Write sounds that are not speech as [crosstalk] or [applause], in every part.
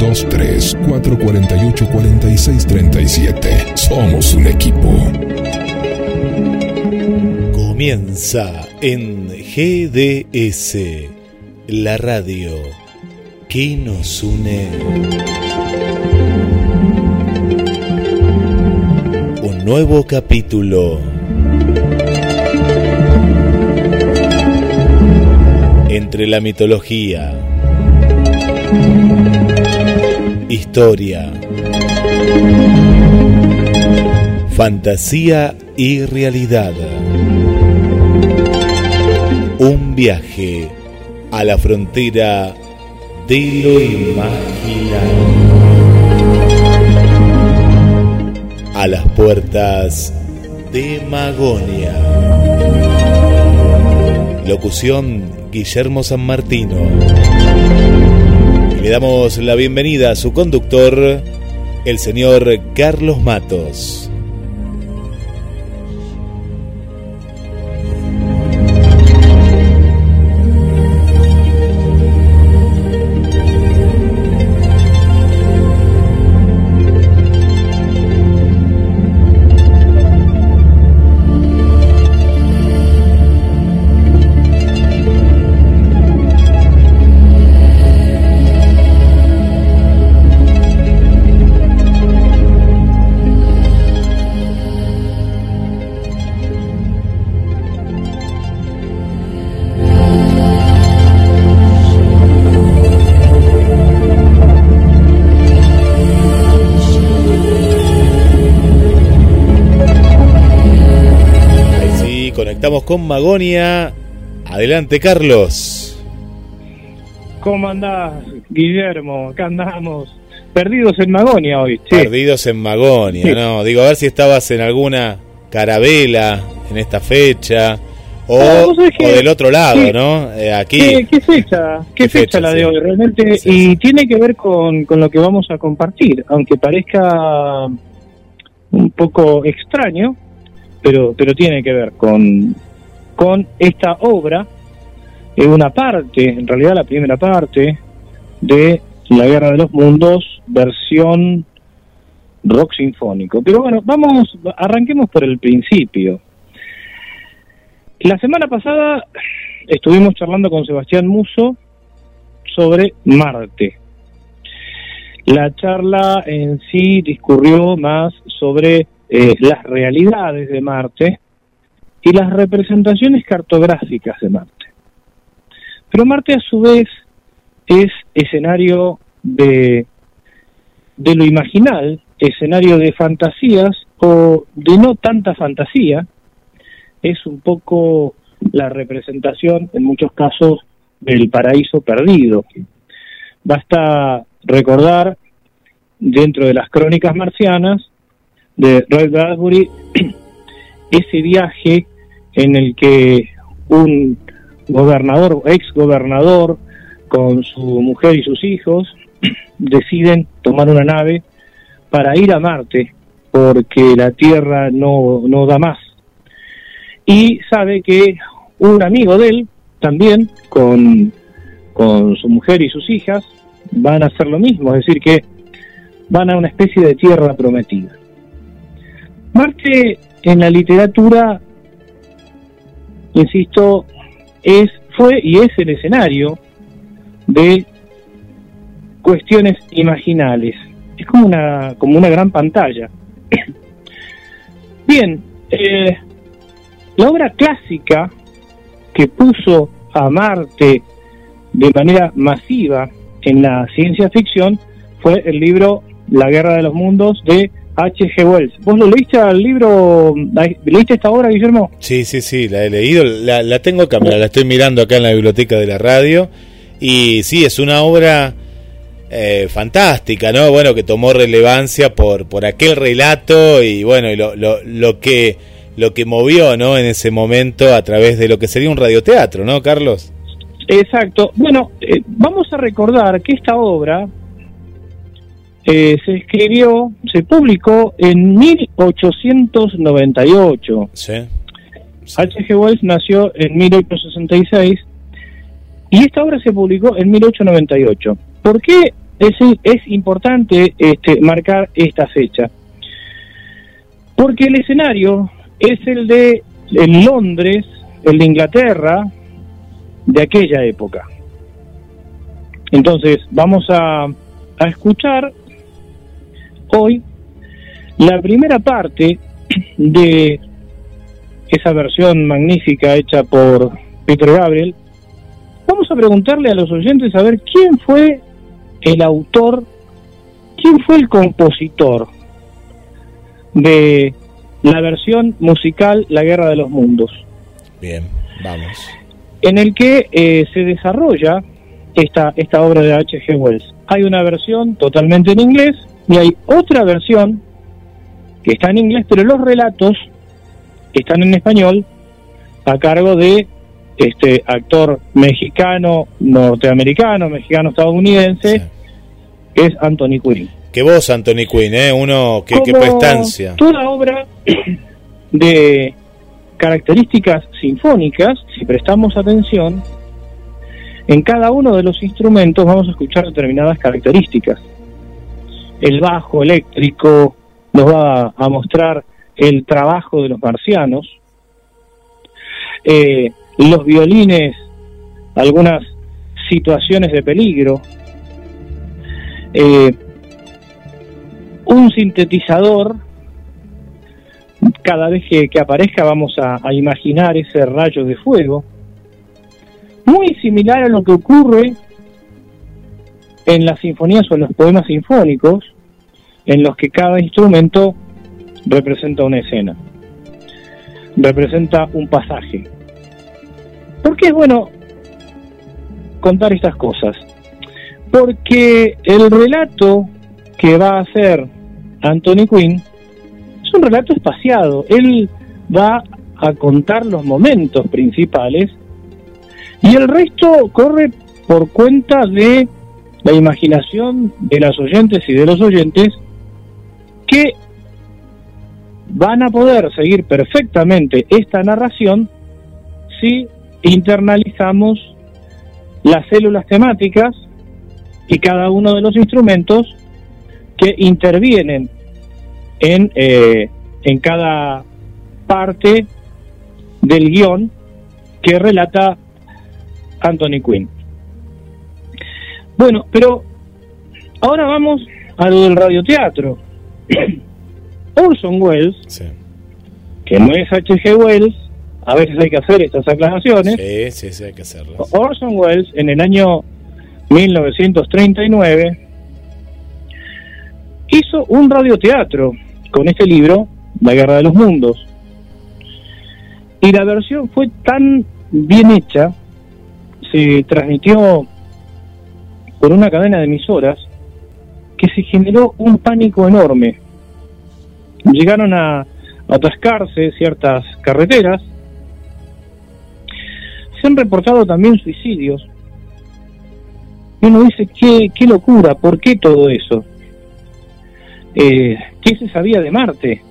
623-448-4637. Somos un equipo. Comienza en GDS, la radio que nos une. Un nuevo capítulo. Entre la mitología, historia, fantasía y realidad. Un viaje a la frontera de lo imaginario. A las puertas de Magonia. Locución Guillermo San Martino. Le damos la bienvenida a su conductor, el señor Carlos Matos. Con Magonia. Adelante, Carlos. ¿Cómo andás, Guillermo? Acá andamos. Perdidos en Magonia hoy. Perdidos en Magonia, ¿no? Digo, a ver si estabas en alguna carabela en esta fecha. O, del otro lado, ¿no? Eh, aquí. ¿Qué, fecha? ¿Qué, fecha, la de hoy? Realmente. y tiene que ver con, con lo que vamos a compartir. Aunque parezca un poco extraño, pero, pero tiene que ver con, con esta obra, es una parte, en realidad la primera parte, de La Guerra de los Mundos, versión rock sinfónico. Pero bueno, vamos, arranquemos por el principio. La semana pasada estuvimos charlando con Sebastián Muso sobre Marte. La charla en sí discurrió más sobre eh, las realidades de Marte y las representaciones cartográficas de Marte. Pero Marte a su vez es escenario de, de lo imaginal, escenario de fantasías o de no tanta fantasía, es un poco la representación en muchos casos del paraíso perdido. Basta recordar dentro de las crónicas marcianas de Roy Bradbury, [clears throat] ese viaje en el que un gobernador, ex gobernador, con su mujer y sus hijos, [clears throat] deciden tomar una nave para ir a Marte, porque la Tierra no, no da más. Y sabe que un amigo de él, también con, con su mujer y sus hijas, van a hacer lo mismo, es decir, que van a una especie de tierra prometida. Marte en la literatura, insisto, es, fue y es el escenario de cuestiones imaginales. Es como una, como una gran pantalla. [clears throat] Bien, eh, la obra clásica que puso a Marte de manera masiva en la ciencia ficción fue el libro La Guerra de los Mundos de H.G. Wells. ¿Vos lo leíste al libro? ¿Leíste esta obra, Guillermo? Sí, sí, sí, la he leído. La, tengo acá, la estoy mirando acá en la biblioteca de la radio. Y sí, es una obra eh, fantástica, ¿no? Bueno, que tomó relevancia por, por aquel relato y bueno, y lo, lo, que lo que movió, ¿no? En ese momento a través de lo que sería un radioteatro, ¿no, Carlos? Exacto. Bueno, eh, vamos a recordar que esta obra eh, se escribió, se publicó en 1898. Sí. H.G. Wells nació en 1866 y esta obra se publicó en 1898. ¿Por qué es, es importante este, marcar esta fecha, porque el escenario es el de en Londres, el de Inglaterra, de aquella época. Entonces, vamos a, a escuchar hoy la primera parte de esa versión magnífica hecha por Peter Gabriel. Vamos a preguntarle a los oyentes a ver quién fue el autor, quién fue el compositor de la versión musical La Guerra de los Mundos. Bien, vamos. En el que eh, se desarrolla esta, esta obra de H.G. Wells. Hay una versión totalmente en inglés y hay otra versión que está en inglés, pero los relatos están en español a cargo de este actor mexicano, norteamericano, mexicano estadounidense, que es Anthony Quinn. Qué voz, Anthony Quinn, ¿eh? Uno, qué, qué prestancia. Toda obra de características sinfónicas, si prestamos atención, en cada uno de los instrumentos vamos a escuchar determinadas características. El bajo eléctrico nos va a mostrar el trabajo de los marcianos, eh, los violines, algunas situaciones de peligro, eh, un sintetizador, cada vez que, aparezca vamos a, a, imaginar ese rayo de fuego, muy similar a lo que ocurre en las sinfonías o en los poemas sinfónicos, en los que cada instrumento representa una escena, representa un pasaje. ¿Por qué es bueno contar estas cosas? Porque el relato que va a hacer Anthony Quinn es un relato espaciado. Él va a contar los momentos principales y el resto corre por cuenta de la imaginación de las oyentes y de los oyentes que van a poder seguir perfectamente esta narración si internalizamos las células temáticas y cada uno de los instrumentos que intervienen en, eh, en cada parte del guion que relata Anthony Quinn. Bueno, pero ahora vamos a lo del radioteatro. [clears throat] Orson Welles, que no es H.G. Wells, a veces hay que hacer estas aclaraciones. Sí, sí, sí, hay que hacerlas. Orson Welles, en el año 1939, hizo un radioteatro con este libro, La Guerra de los Mundos. Y la versión fue tan bien hecha, se transmitió por una cadena de emisoras, que se generó un pánico enorme llegaron a, atascarse ciertas carreteras. Se han reportado también suicidios. Y uno dice, qué, qué locura, ¿por qué todo eso? Eh, ¿Qué se sabía de Marte?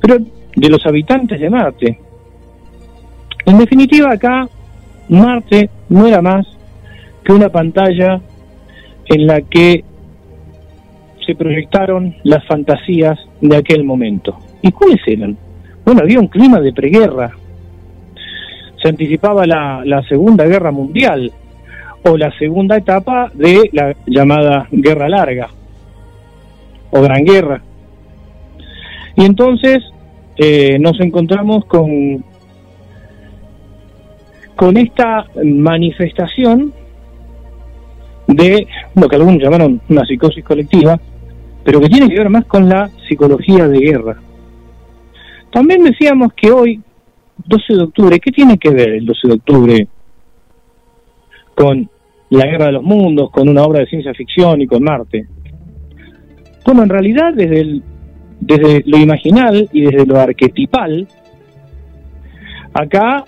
Pero de los habitantes de Marte. En definitiva, acá Marte no era más que una pantalla en la que se proyectaron las fantasías de aquel momento. ¿Y cuáles eran? Bueno, había un clima de preguerra. Se anticipaba la, Segunda Guerra Mundial o la segunda etapa de la llamada Guerra Larga o Gran Guerra. Y entonces eh, nos encontramos con, con esta manifestación de lo que algunos llamaron una psicosis colectiva, pero que tiene que ver más con la psicología de guerra. También decíamos que hoy, 12 de octubre, ¿qué tiene que ver el 12 de octubre con la guerra de los mundos, con una obra de ciencia ficción y con Marte? Bueno, en realidad desde, el, desde lo imaginal y desde lo arquetipal, acá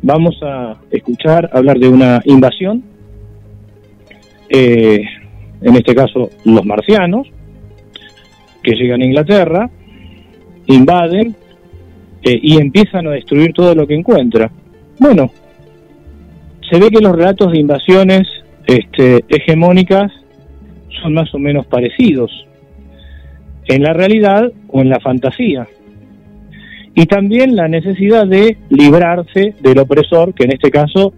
vamos a escuchar hablar de una invasión, eh, en este caso los marcianos, que llegan a Inglaterra, invaden eh, y empiezan a destruir todo lo que encuentra. Bueno, se ve que los relatos de invasiones este, hegemónicas son más o menos parecidos en la realidad o en la fantasía. Y también la necesidad de librarse del opresor, que en este caso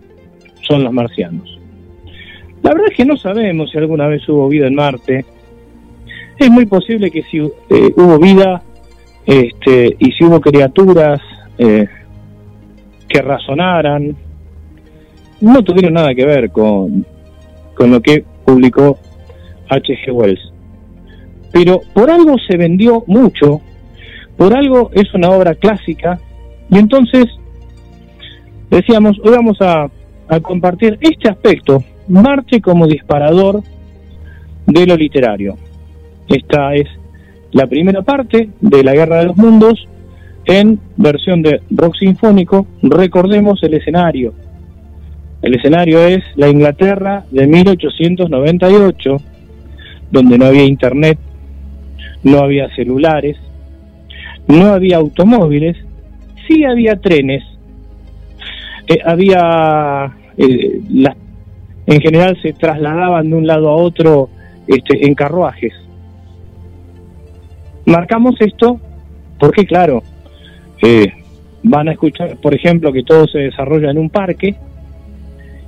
son los marcianos. La verdad es que no sabemos si alguna vez hubo vida en Marte. Es muy posible que si eh, hubo vida este, y si hubo criaturas eh, que razonaran, no tuvieron nada que ver con, con lo que publicó H.G. Wells. Pero por algo se vendió mucho, por algo es una obra clásica, y entonces decíamos, hoy vamos a, a compartir este aspecto, Marte como disparador de lo literario. Esta es la primera parte de la Guerra de los Mundos en versión de rock sinfónico. Recordemos el escenario. El escenario es la Inglaterra de 1898, donde no había internet, no había celulares, no había automóviles, sí había trenes, eh, había eh, en general se trasladaban de un lado a otro este, en carruajes. Marcamos esto porque, claro, eh, van a escuchar, por ejemplo, que todo se desarrolla en un parque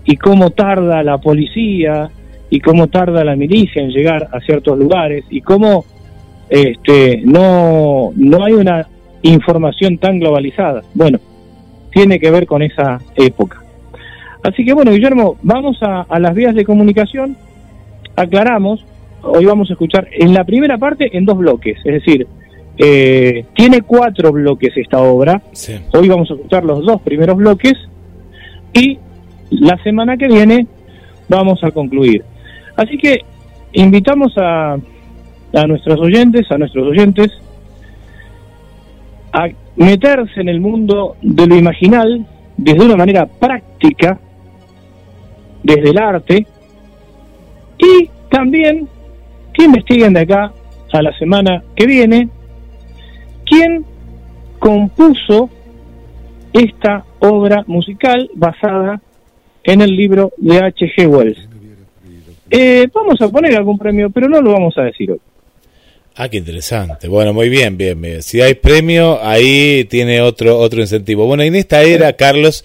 y cómo tarda la policía y cómo tarda la milicia en llegar a ciertos lugares y cómo este, no, no hay una información tan globalizada. Bueno, tiene que ver con esa época. Así que bueno, Guillermo, vamos a, las vías de comunicación, aclaramos, hoy vamos a escuchar en la primera parte en dos bloques, es decir, eh, tiene cuatro bloques esta obra, hoy vamos a escuchar los dos primeros bloques. Y la semana que viene vamos a concluir. Así que invitamos a, a nuestros oyentes, a nuestros oyentes, a meterse en el mundo de lo imaginal desde una manera práctica, desde el arte, y también que investiguen de acá a la semana que viene quién compuso esta obra musical basada en el libro de H.G. Wells. Eh, vamos a poner algún premio, pero no lo vamos a decir hoy. Ah, qué interesante. Bueno, muy bien, bien, bien. Si hay premio, ahí tiene otro otro incentivo. Bueno, en esta era, Carlos,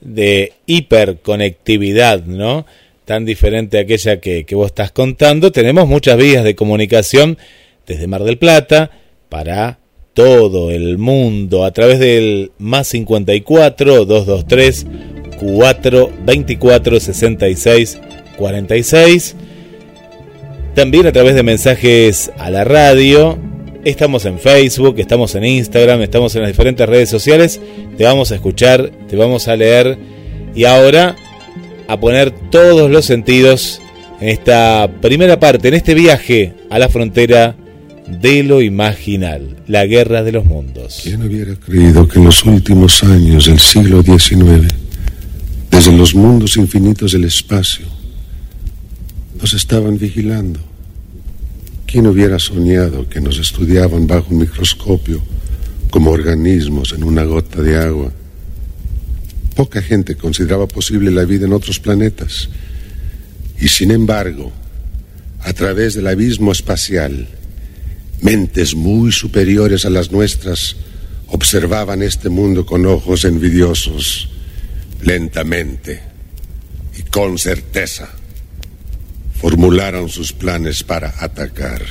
de hiperconectividad, ¿no? Tan diferente a aquella que, que vos estás contando, tenemos muchas vías de comunicación desde Mar del Plata para todo el mundo a través del más 54 223 424 66 46 también a través de mensajes a la radio. Estamos en Facebook, estamos en Instagram, estamos en las diferentes redes sociales. Te vamos a escuchar, te vamos a leer y ahora a poner todos los sentidos en esta primera parte, en este viaje a la frontera de lo imaginal, la guerra de los mundos. ¿Quién hubiera creído que en los últimos años del siglo XIX, desde los mundos infinitos del espacio, nos estaban vigilando? ¿Quién hubiera soñado que nos estudiaban bajo un microscopio como organismos en una gota de agua? Poca gente consideraba posible la vida en otros planetas. Y sin embargo, a través del abismo espacial, mentes muy superiores a las nuestras observaban este mundo con ojos envidiosos, lentamente y con certeza formularon sus planes para atacar.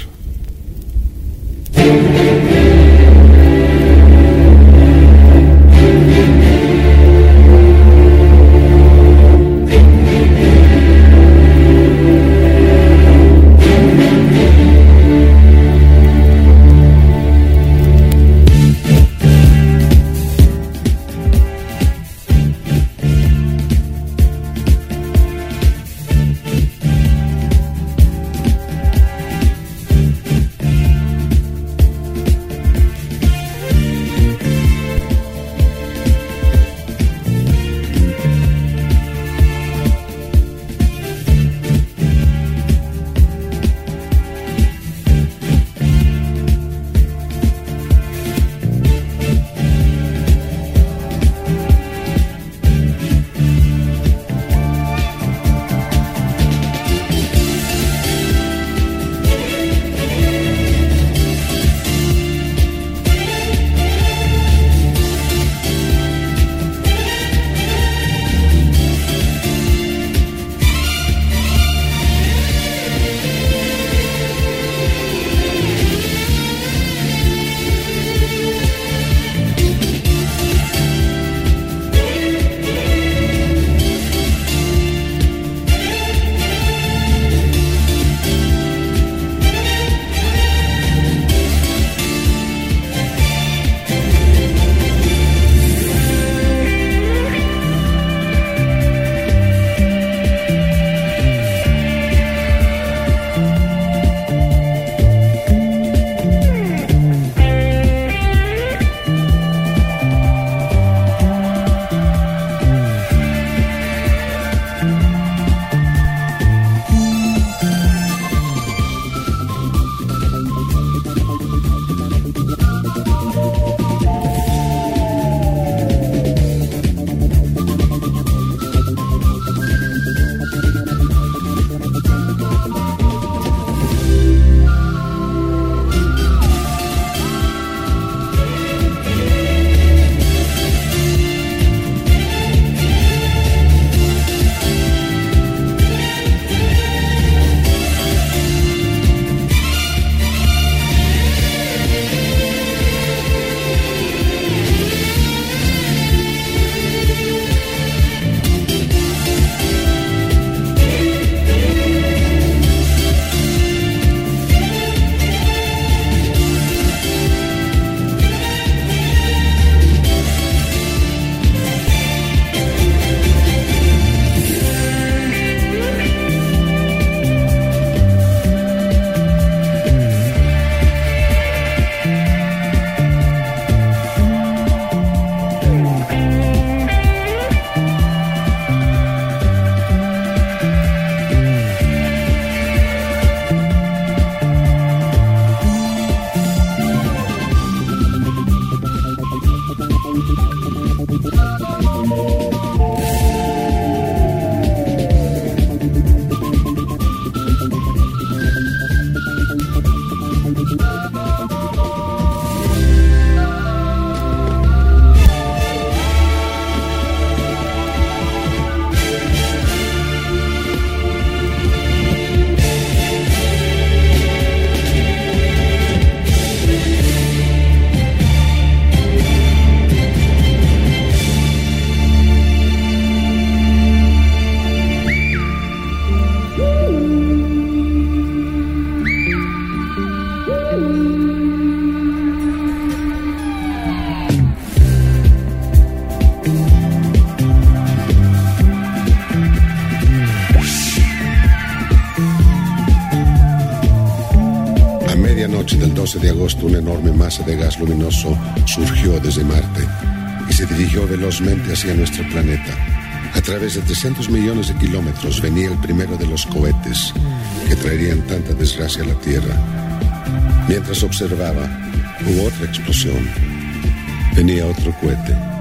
Una enorme masa de gas luminoso surgió desde Marte y se dirigió velozmente hacia nuestro planeta. A través de 300 millones de kilómetros venía el primero de los cohetes que traerían tanta desgracia a la Tierra. Mientras observaba, hubo otra explosión. Venía otro cohete.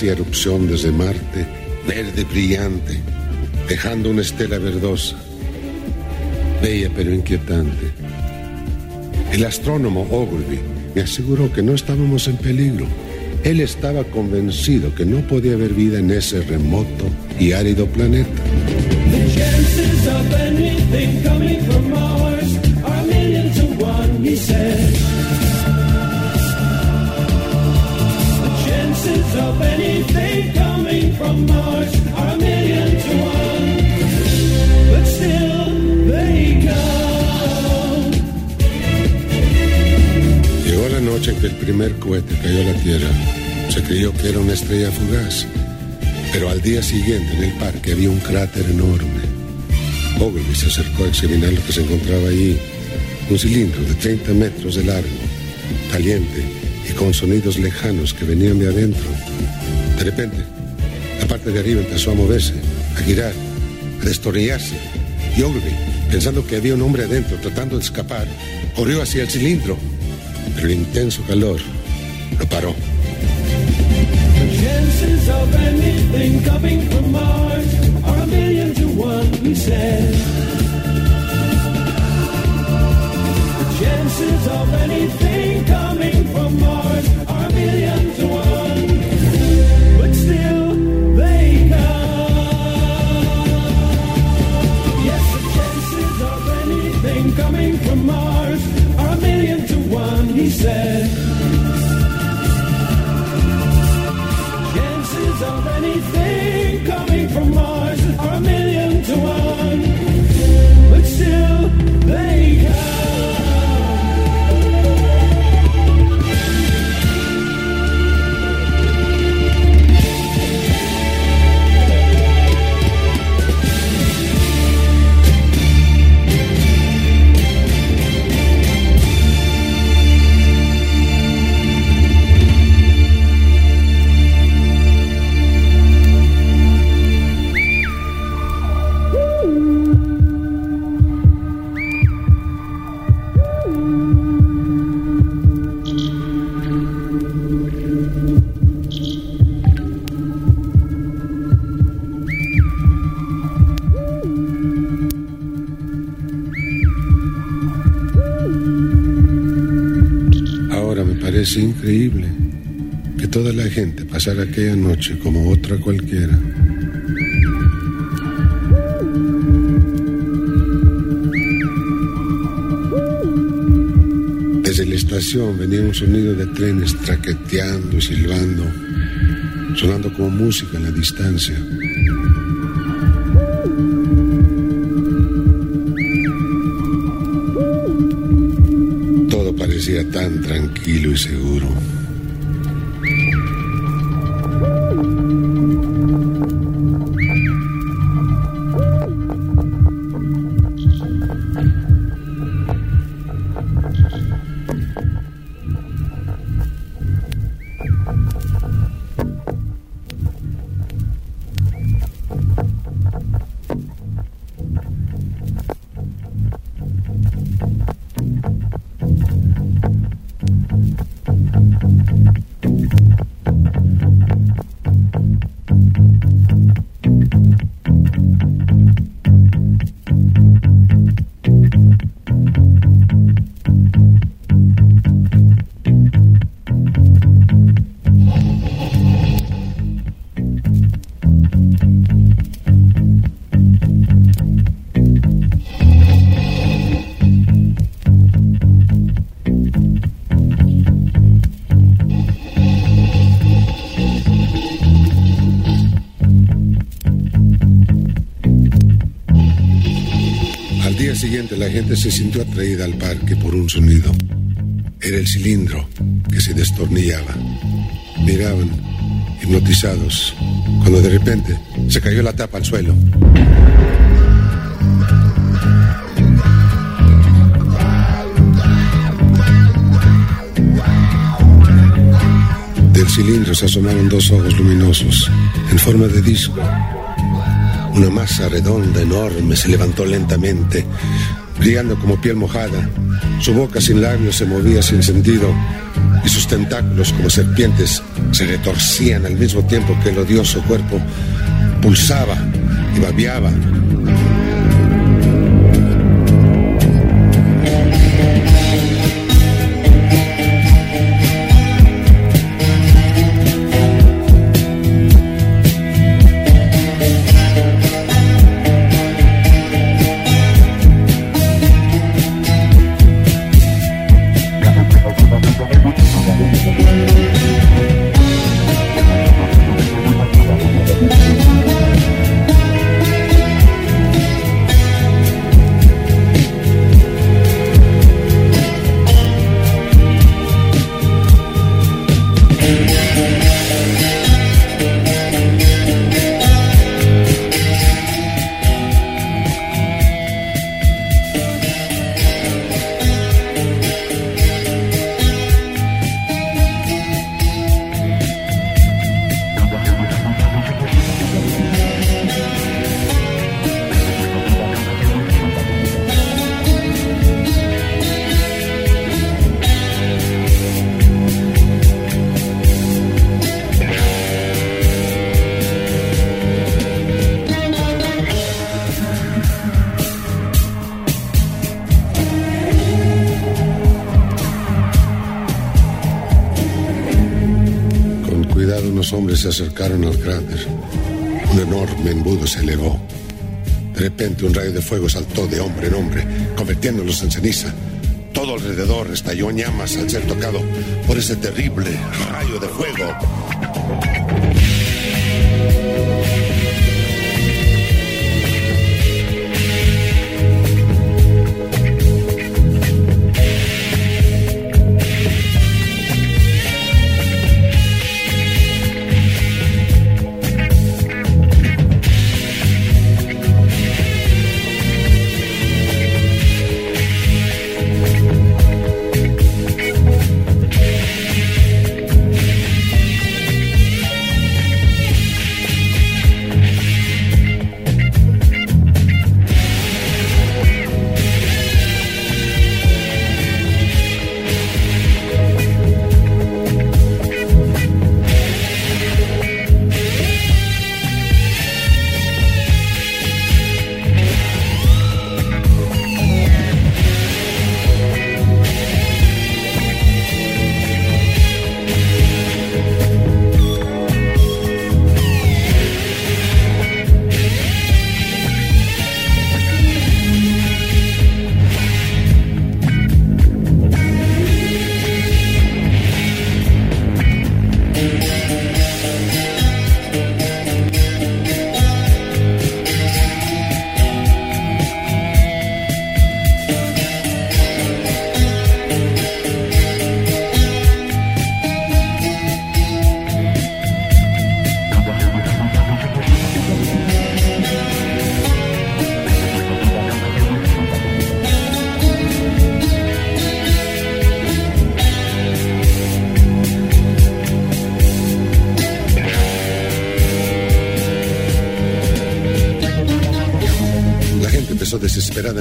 Hacía erupción desde Marte, verde brillante, dejando una estela verdosa. Bella pero inquietante. El astrónomo Ogilvy me aseguró que no estábamos en peligro. Él estaba convencido que no podía haber vida en ese remoto y árido planeta. of Llegó la noche en que el primer cohete cayó a la Tierra. Se creyó que era una estrella fugaz. Pero al día siguiente en el parque había un cráter enorme. Ogilvy se acercó a examinar lo que se encontraba allí. Un cilindro de 30 metros de largo, caliente y con sonidos lejanos que venían de adentro. De repente, la parte de arriba empezó a moverse, a girar, a destornillarse. Y Ogilvy, pensando que había un hombre adentro tratando de escapar, corrió hacia el cilindro. Pero el intenso calor lo paró. chances of anything pasara aquella noche como otra cualquiera. Desde la estación venía un sonido de trenes traqueteando y silbando, sonando como música en la distancia. tan tranquilo y seguro. Gente se sintió atraída al parque por un sonido. Era el cilindro que se destornillaba. Miraban, hipnotizados, cuando de repente se cayó la tapa al suelo. Del cilindro se asomaron dos ojos luminosos, en forma de disco. Una masa redonda, enorme, se levantó lentamente, brillando como piel mojada. Su boca sin labios se movía sin sentido y sus tentáculos como serpientes se retorcían al mismo tiempo que el odioso cuerpo pulsaba y babeaba acercaron al cráter. Un enorme embudo se elevó. De repente un rayo de fuego saltó de hombre en hombre, convirtiéndolos en ceniza. Todo alrededor estalló en llamas al ser tocado por ese terrible rayo de fuego.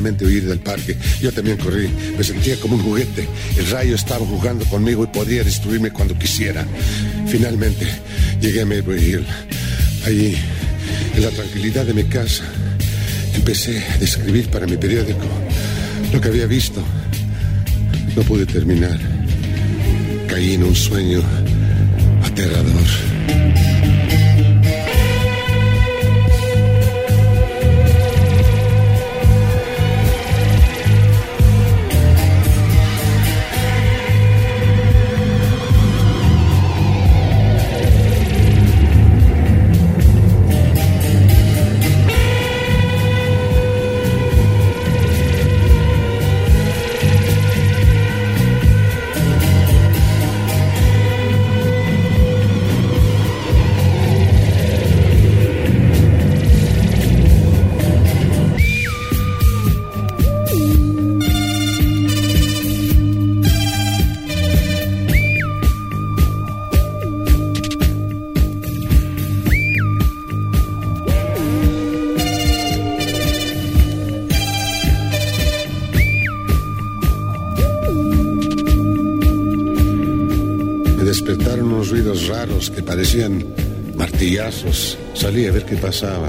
Desesperadamente huir del parque. Yo también corrí. Me sentía como un juguete. El rayo estaba jugando conmigo y podía destruirme cuando quisiera. Finalmente llegué a Maybury Hill. Allí, en la tranquilidad de mi casa, empecé a describir para mi periódico lo que había visto. No pude terminar. Caí en un sueño aterrador. Parecían martillazos. Salí a ver qué pasaba.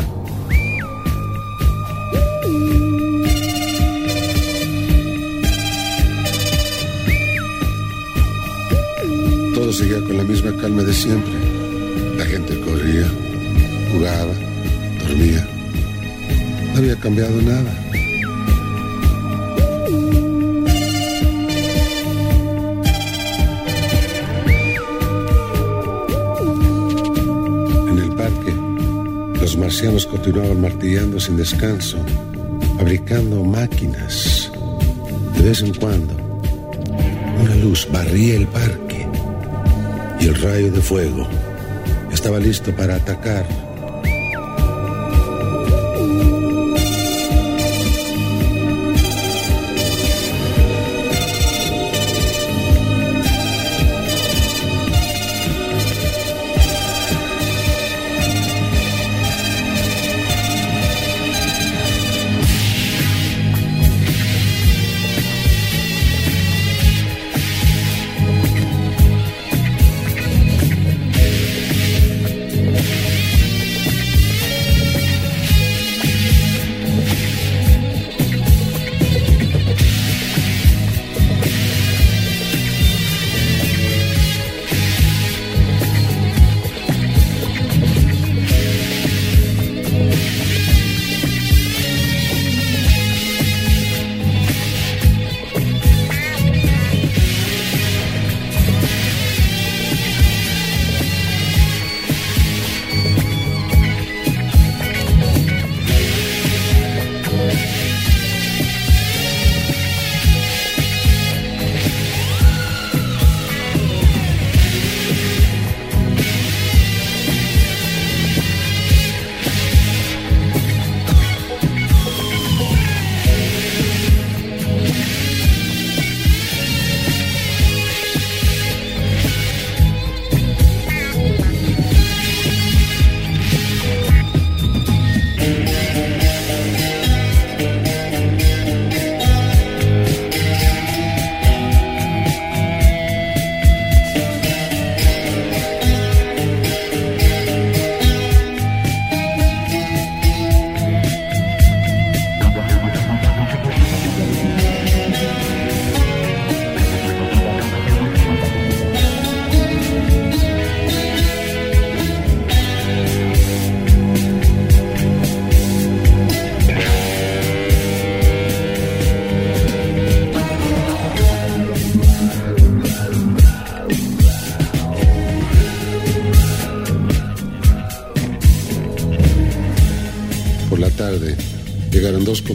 Todo seguía con la misma calma de siempre. La gente corría, jugaba, dormía. No había cambiado nada. Los marcianos continuaban martillando sin descanso, fabricando máquinas. De vez en cuando, una luz barría el parque y el rayo de fuego estaba listo para atacar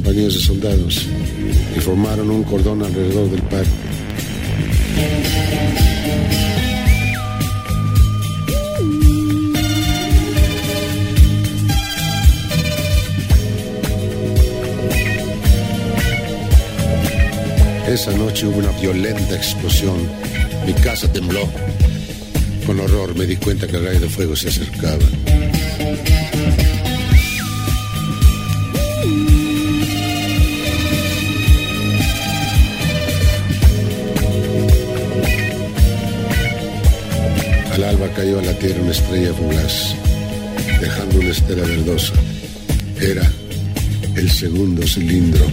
compañías de soldados y formaron un cordón alrededor del parque. Esa noche hubo una violenta explosión. Mi casa tembló. Con horror me di cuenta que el rayo de fuego se acercaba. Cayó a la tierra una estrella fugaz, dejando una estela verdosa. Era el segundo cilindro.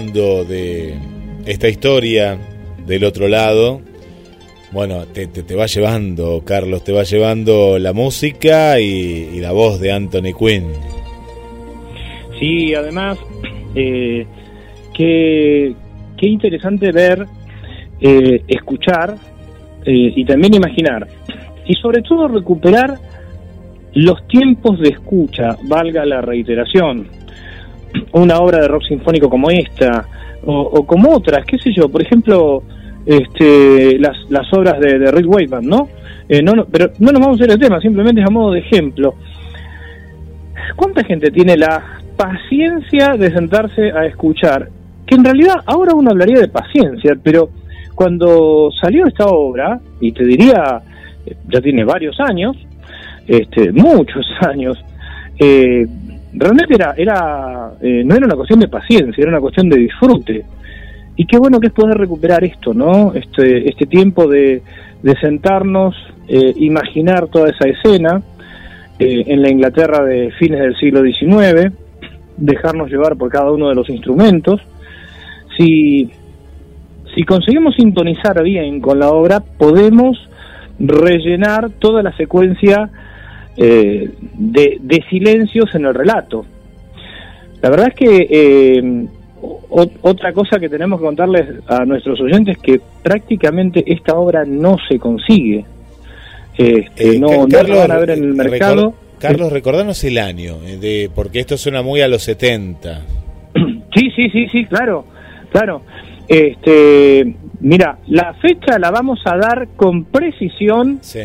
De esta historia del otro lado, Bueno, te, te, va llevando, Carlos, te va llevando la música y, la voz de Anthony Quinn. Sí, además, [clears throat] eh, qué, qué interesante ver, eh, escuchar eh, y también imaginar. Y sobre todo recuperar los tiempos de escucha, valga la reiteración. Una obra de rock sinfónico como esta, o, como otras, qué sé yo, por ejemplo, este, las, las obras de, Rick Wakeman, ¿no? Eh, ¿no? ¿no? Pero no nos vamos a ir al tema, simplemente es a modo de ejemplo. ¿Cuánta gente tiene la paciencia de sentarse a escuchar? Que en realidad ahora uno hablaría de paciencia, pero cuando salió esta obra, y te diría, ya tiene varios años, este, muchos [laughs] años, eh, realmente era, era eh, no era una cuestión de paciencia, era una cuestión de disfrute. Y qué bueno que es poder recuperar esto, ¿no? Este, este tiempo de, sentarnos, eh, imaginar toda esa escena eh, en la Inglaterra de fines del siglo XIX, dejarnos llevar por cada uno de los instrumentos. Si, si conseguimos sintonizar bien con la obra, podemos rellenar toda la secuencia eh, de, de, silencios en el relato. La verdad es que eh, otra cosa que tenemos que contarles a nuestros oyentes es que prácticamente esta obra no se consigue. Este, eh, no, no la van a ver en el mercado. Carlos, recordanos el año, de, porque esto suena muy a los 70. [clears throat] Sí, sí, sí, sí, claro, claro. Este, mira, la fecha la vamos a dar con precisión. Sí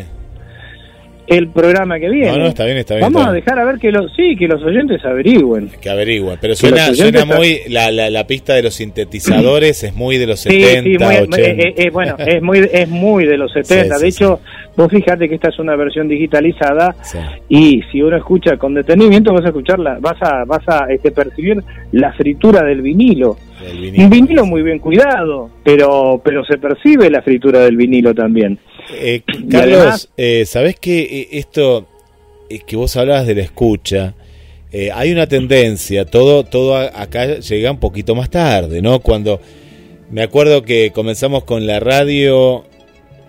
el programa que viene. No, no, está bien, está bien. Vamos a dejar a ver que los, sí, que los oyentes averigüen. Que averigüen, pero suena, suena muy, la, la, la, pista de los sintetizadores es muy de los 70, sí, muy, 80. Eh, eh, bueno, es muy, es muy de los [laughs] 70. de hecho, vos fíjate que esta es una versión digitalizada y si uno escucha con detenimiento vas a escucharla, vas a, vas a este, percibir la fritura del vinilo. Un vinilo muy bien cuidado, pero, pero se percibe la fritura del vinilo también. Eh, Carlos, eh, ¿sabés que eh, esto eh, que vos hablabas de la escucha? hay una tendencia, todo, todo acá llega un poquito más tarde, ¿no? Cuando me acuerdo que comenzamos con la radio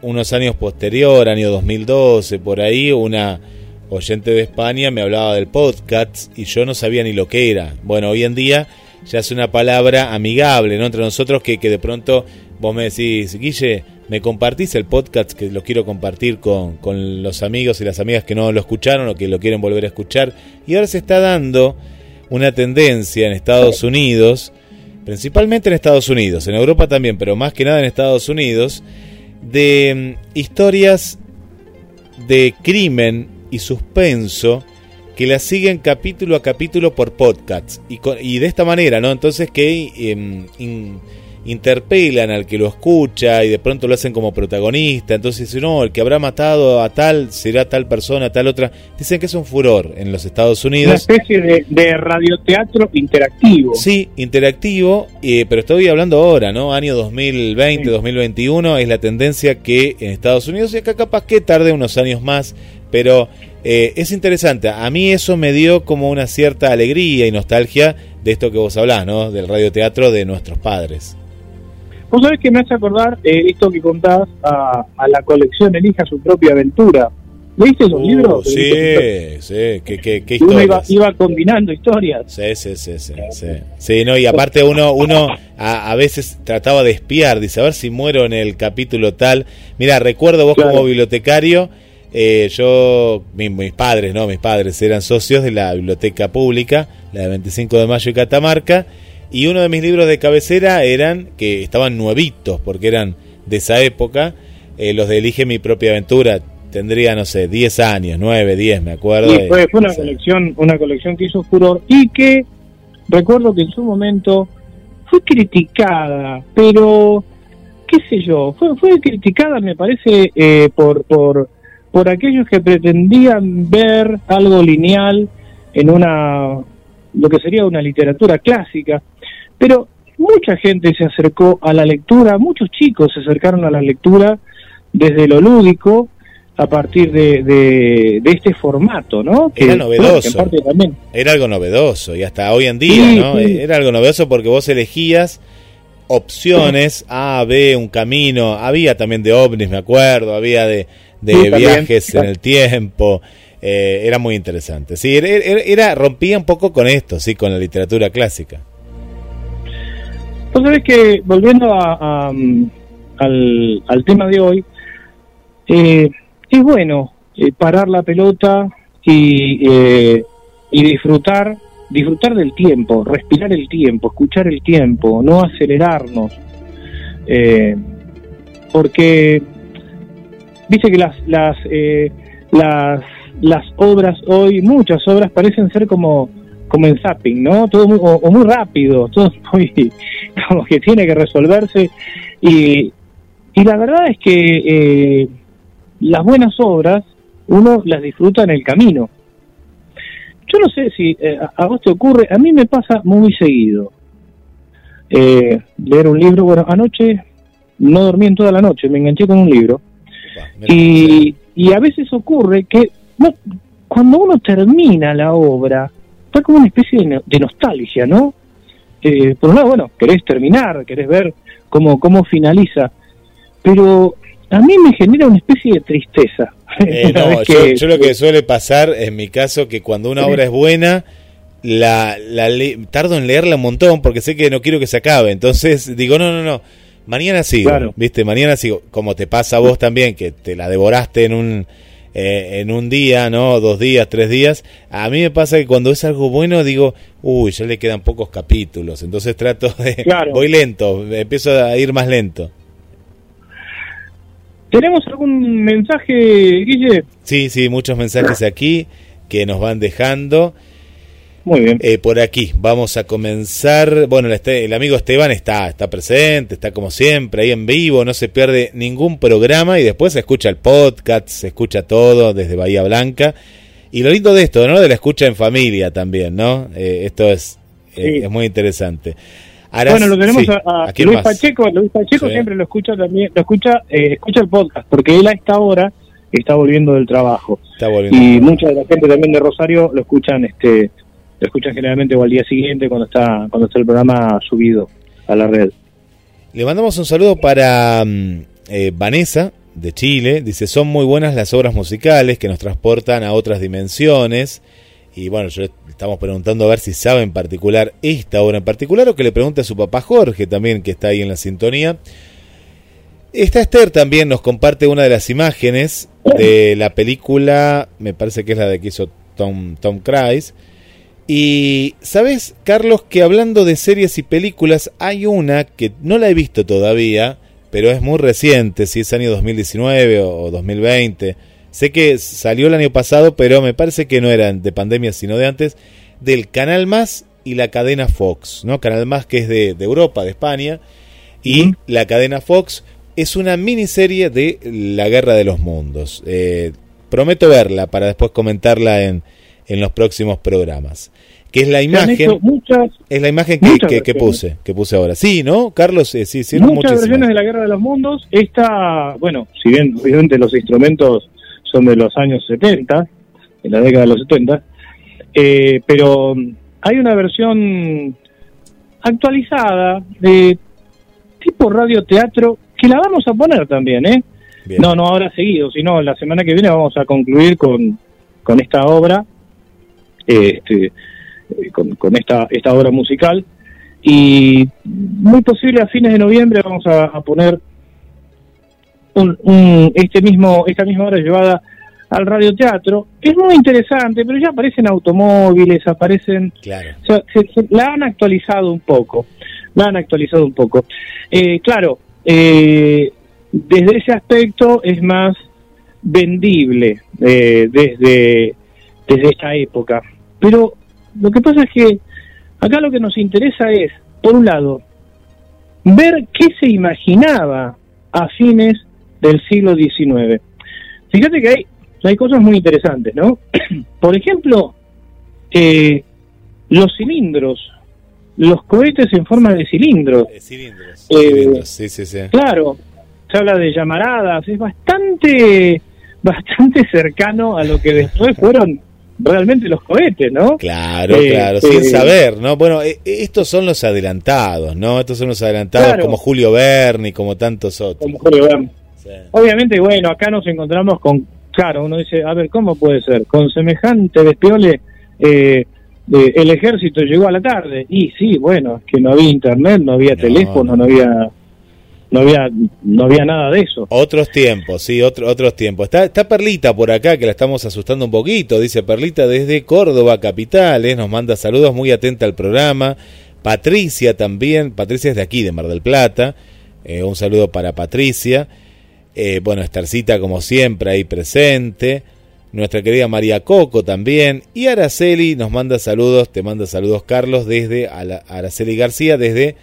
unos años posterior, año 2012, por ahí, una oyente de España me hablaba del podcast y yo no sabía ni lo que era. Bueno, hoy en día ya es una palabra amigable, ¿no? Entre nosotros que, que de pronto vos me decís, Guille, me compartís el podcast que lo quiero compartir con, con, los amigos y las amigas que no lo escucharon o que lo quieren volver a escuchar. Y ahora se está dando una tendencia en Estados Unidos, principalmente en Estados Unidos, en Europa también, pero más que nada en Estados Unidos, de mm, historias de crimen y suspenso que las siguen capítulo a capítulo por podcast. Y, y de esta manera, ¿no? Entonces que... Em, interpelan al que lo escucha y de pronto lo hacen como protagonista. Entonces dicen, no, el que habrá matado a tal será tal persona, tal otra. Dicen que es un furor en los Estados Unidos. Una especie de, radioteatro interactivo. Sí, interactivo, eh, pero estoy hablando ahora, ¿no? Año 2020, 2021 es la tendencia que en Estados Unidos y acá capaz que tarde unos años más, pero eh, es interesante. A mí eso me dio como una cierta alegría y nostalgia de esto que vos hablás, ¿no? Del radioteatro de nuestros padres. Vos sabés que me hace acordar eh, esto que contás a, la colección Elija su propia aventura. ¿Leíste esos uh, libros? Sí, sí, qué, qué, Uno iba, combinando historias. Sí, sí, sí, sí, sí. no, y aparte uno, uno a, veces trataba de espiar, dice, a ver si muero en el capítulo tal. Mira, recuerdo vos como bibliotecario, eh, yo, mis padres, ¿no? Mis padres eran socios de la biblioteca pública, la de 25 de mayo y Catamarca, y uno de mis libros de cabecera eran, que estaban nuevitos, porque eran de esa época, eh, los de Elige mi propia aventura. Tendría, no sé, 10 años, 9, 10, me acuerdo. Y fue, una colección, una colección que hizo furor y que recuerdo que en su momento fue criticada, pero qué sé yo, fue, fue criticada me parece eh, por, por, por aquellos que pretendían ver algo lineal en una lo que sería una literatura clásica pero mucha gente se acercó a la lectura, muchos chicos se acercaron a la lectura desde lo lúdico a partir de, de, este formato, ¿no? Que, era novedoso. Era algo novedoso y hasta hoy en día, ¿no? Era algo novedoso porque vos elegías opciones, A, B, un camino, había también de ovnis, me acuerdo, había de, viajes en el tiempo, eh, era muy interesante. Sí, era, rompía un poco con esto, sí, con la literatura clásica. Vos sabés que, volviendo a, al, al, tema de hoy, eh, es bueno eh, parar la pelota y, y disfrutar disfrutar del tiempo, respirar el tiempo, escuchar el tiempo, no acelerarnos. Eh, porque viste que las las, eh, las las obras hoy, muchas obras parecen ser como como en zapping, ¿no? Todo muy, o, muy rápido, todo [laughs] muy como que tiene que resolverse y, y la verdad es que eh, las buenas obras uno las disfruta en el camino yo no sé si eh, a vos te ocurre, a mí me pasa muy seguido. Eh, leer un libro, bueno, anoche no dormí en toda la noche, me enganché con un libro. Y, y a veces ocurre que cuando uno termina la obra, está como una especie de, nostalgia, ¿no? Eh, por un lado, bueno, querés terminar, querés ver cómo, cómo finaliza, pero a mí me genera una especie de tristeza. Eh, [laughs] yo, lo que suele pasar, en mi caso, que cuando una obra es buena, la, la tardo en leerla un montón porque sé que no quiero que se acabe. Entonces digo, no, no, no, mañana sigo, ¿viste? Mañana sigo, como te pasa a vos también, que te la devoraste en un... Eh, en un día, ¿no? Dos días, tres días. A mí me pasa que cuando es algo bueno digo, uy, ya le quedan pocos capítulos. Entonces trato de... [laughs] Voy lento, empiezo a ir más lento. ¿Tenemos algún mensaje, Guille? Sí, sí, muchos mensajes aquí que nos van dejando. Muy bien. Eh, por aquí vamos a comenzar. Bueno, el, amigo Esteban está, está presente, está como siempre ahí en vivo, no se pierde ningún programa y después se escucha el podcast, se escucha todo desde Bahía Blanca. Y lo lindo de esto, ¿no? De la escucha en familia también, ¿no? Eh, esto es, eh, es muy interesante bueno, lo tenemos a, Luis Pacheco. Luis Pacheco siempre lo escucha también, lo escucha, eh, escucha el podcast, porque él a esta hora está volviendo del trabajo. y mucha de la gente también de Rosario lo escuchan, este, lo escuchan generalmente o al día siguiente cuando está, cuando está el programa subido a la red. Le mandamos un saludo para mm, eh, Vanessa de Chile. Dice, son muy buenas las obras musicales que nos transportan a otras dimensiones. Y bueno, estamos preguntando a ver si sabe en particular esta obra en particular o que le pregunte a su papá Jorge también, que está ahí en la sintonía. Esta Esther también nos comparte una de las imágenes de la película, me parece que es la de que hizo Tom, Tom Cruise. Y sabes, Carlos, que hablando de series y películas, hay una que no la he visto todavía, pero es muy reciente, si es año 2019 o 2020 Sé que salió el año pasado, pero me parece que no eran de pandemia, sino de antes, del Canal Más y la cadena Fox, ¿no? Canal Más que es de, Europa, de España, y la cadena Fox es una miniserie de la Guerra de los Mundos. Eh, prometo verla para después comentarla en, en los próximos programas. Que es la imagen, es la imagen que, que, puse, que puse ahora. Sí, ¿no, Carlos? Eh, sí, sí, muchas versiones de la Guerra de los Mundos. Esta, bueno, si bien obviamente los instrumentos son de los años 70, en la década de los 70, eh, pero hay una versión actualizada de tipo radioteatro que la vamos a poner también, ¿eh? No, no ahora seguido, sino la semana que viene vamos a concluir con, con esta obra, este, con, con esta, esta obra musical y muy posible a fines de noviembre vamos a poner un, este mismo, esta misma hora llevada al radioteatro. Es muy interesante, pero ya aparecen automóviles, aparecen... Claro. la han actualizado un poco, la han actualizado un poco. Eh, claro, eh, desde ese aspecto es más vendible eh, desde, desde esta época. Pero lo que pasa es que acá lo que nos interesa es, por un lado, ver qué se imaginaba a fines del siglo XIX. Fíjate que hay, hay cosas muy interesantes, ¿no? [clears throat] Por ejemplo, eh, los cilindros, los cohetes en forma de cilindros. cilindros, eh, sí, sí, sí. Claro, se habla de llamaradas, es bastante, bastante cercano a lo que después [laughs] fueron realmente los cohetes, ¿no? Claro, eh, claro, sin saber, ¿no? Bueno, estos son los adelantados, ¿no? Estos son los adelantados como Julio Berni, como tantos otros. Como Julio Berni. Obviamente, bueno, acá nos encontramos con, claro, uno dice, a ver, ¿cómo puede ser? Con semejante despiole, eh, el ejército llegó a la tarde. Y sí, bueno, es que no había internet, no había teléfono, no había no había no había nada de eso. Otros tiempos, sí, otro, otros tiempos. Está, está Perlita por acá, que la estamos asustando un poquito, dice Perlita desde Córdoba, capital, ¿eh? nos manda saludos, muy atenta al programa. Patricia también, Patricia es de aquí, de Mar del Plata, eh, un saludo para Patricia. Eh, bueno, Estarcita como siempre ahí presente. Nuestra querida María Coco también. Y Araceli nos manda saludos, te manda saludos Carlos desde Araceli García, desde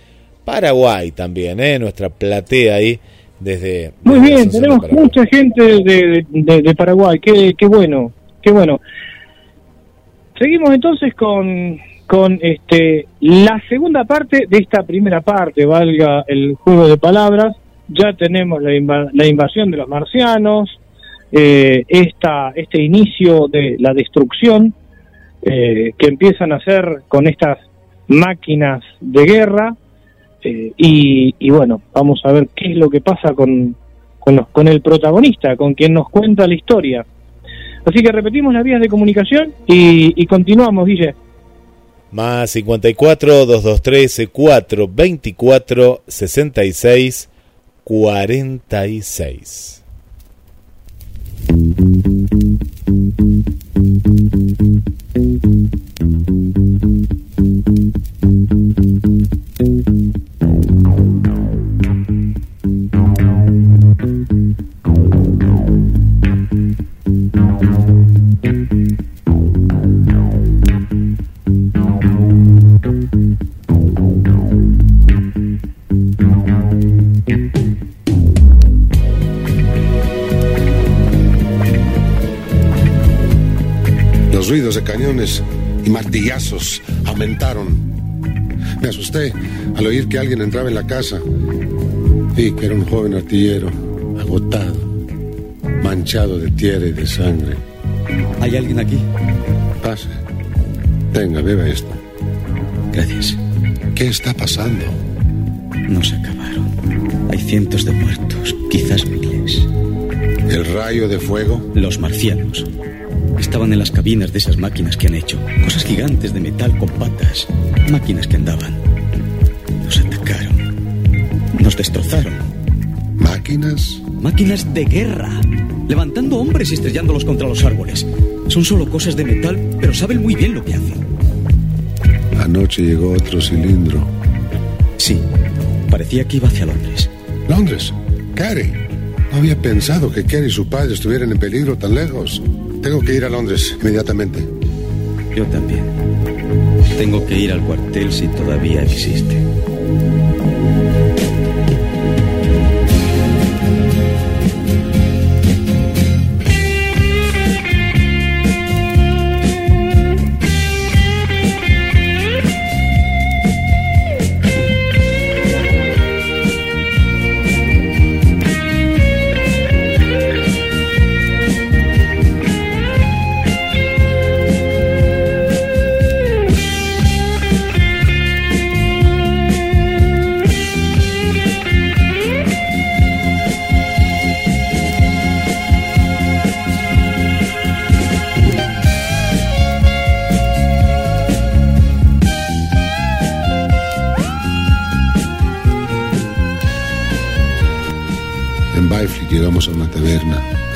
Paraguay también, ¿eh? nuestra platea ahí desde... Muy bien, tenemos mucha gente de, Paraguay, qué, qué bueno, qué bueno. Seguimos entonces con, con este la segunda parte de esta primera parte, valga el juego de palabras. Ya tenemos la, invasión de los marcianos, eh, esta, este inicio de la destrucción eh, que empiezan a hacer con estas máquinas de guerra eh, y, bueno, vamos a ver qué es lo que pasa con, con, el protagonista, con quien nos cuenta la historia. Así que repetimos las vías de comunicación y, continuamos, Guille. Más 54 223 424 66 46. Ruidos de cañones y martillazos aumentaron. Me asusté al oír que alguien entraba en la casa. Vi que era un joven artillero, agotado, manchado de tierra y de sangre. ¿Hay alguien aquí? Pase. Tenga, beba esto. Gracias. ¿Qué está pasando? No se acabaron. Hay cientos de muertos, quizás miles. ¿El rayo de fuego? Los marcianos. Estaban en las cabinas de esas máquinas que han hecho. Cosas gigantes de metal con patas. Máquinas que andaban. Nos atacaron. Nos destrozaron. ¿Máquinas? Máquinas de guerra. Levantando hombres y estrellándolos contra los árboles. Son solo cosas de metal, pero saben muy bien lo que hacen. Anoche llegó otro cilindro. Sí. Parecía que iba hacia Londres. ¿Londres? Carrie. No había pensado que Kerry y su padre estuvieran en peligro tan lejos. Tengo que ir a Londres inmediatamente. Yo también. Tengo que ir al cuartel si todavía existe.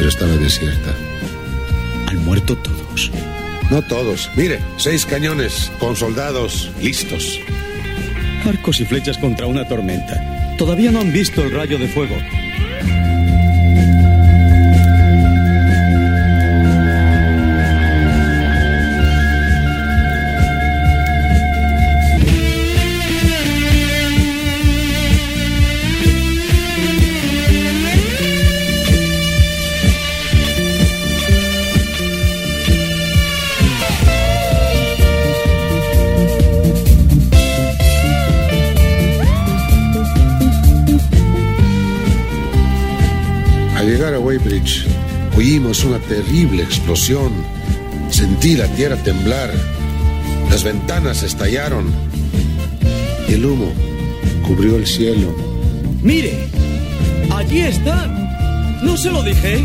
Pero estaba desierta. ¿Han muerto todos? No todos. Mire, seis cañones con soldados listos. Arcos y flechas contra una tormenta. Todavía no han visto el rayo de fuego. Oímos una terrible explosión Sentí la tierra temblar. Las ventanas estallaron. El humo cubrió el cielo. Mire, allí está. ¿No se lo dije?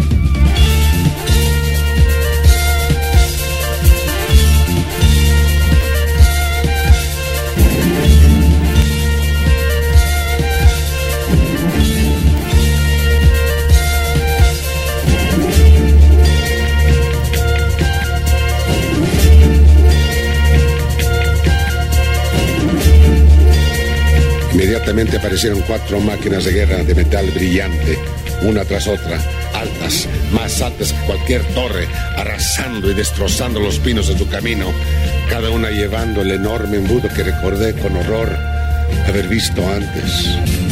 Inmediatamente aparecieron cuatro máquinas de guerra de metal brillante, una tras otra, altas, más altas que cualquier torre, arrasando y destrozando los pinos de su camino, cada una llevando el enorme embudo que recordé con horror haber visto antes.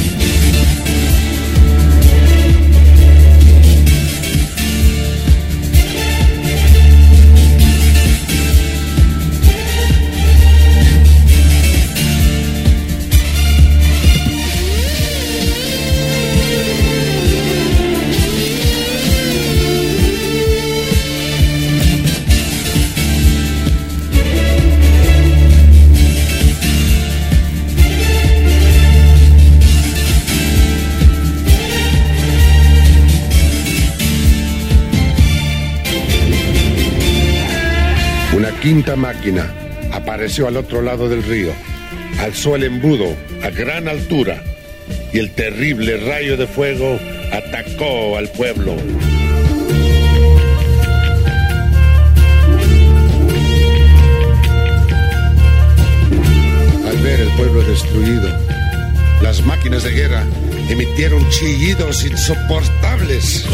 Quinta máquina apareció al otro lado del río, alzó el embudo a gran altura y el terrible rayo de fuego atacó al pueblo. Al ver el pueblo destruido, las máquinas de guerra emitieron chillidos insoportables.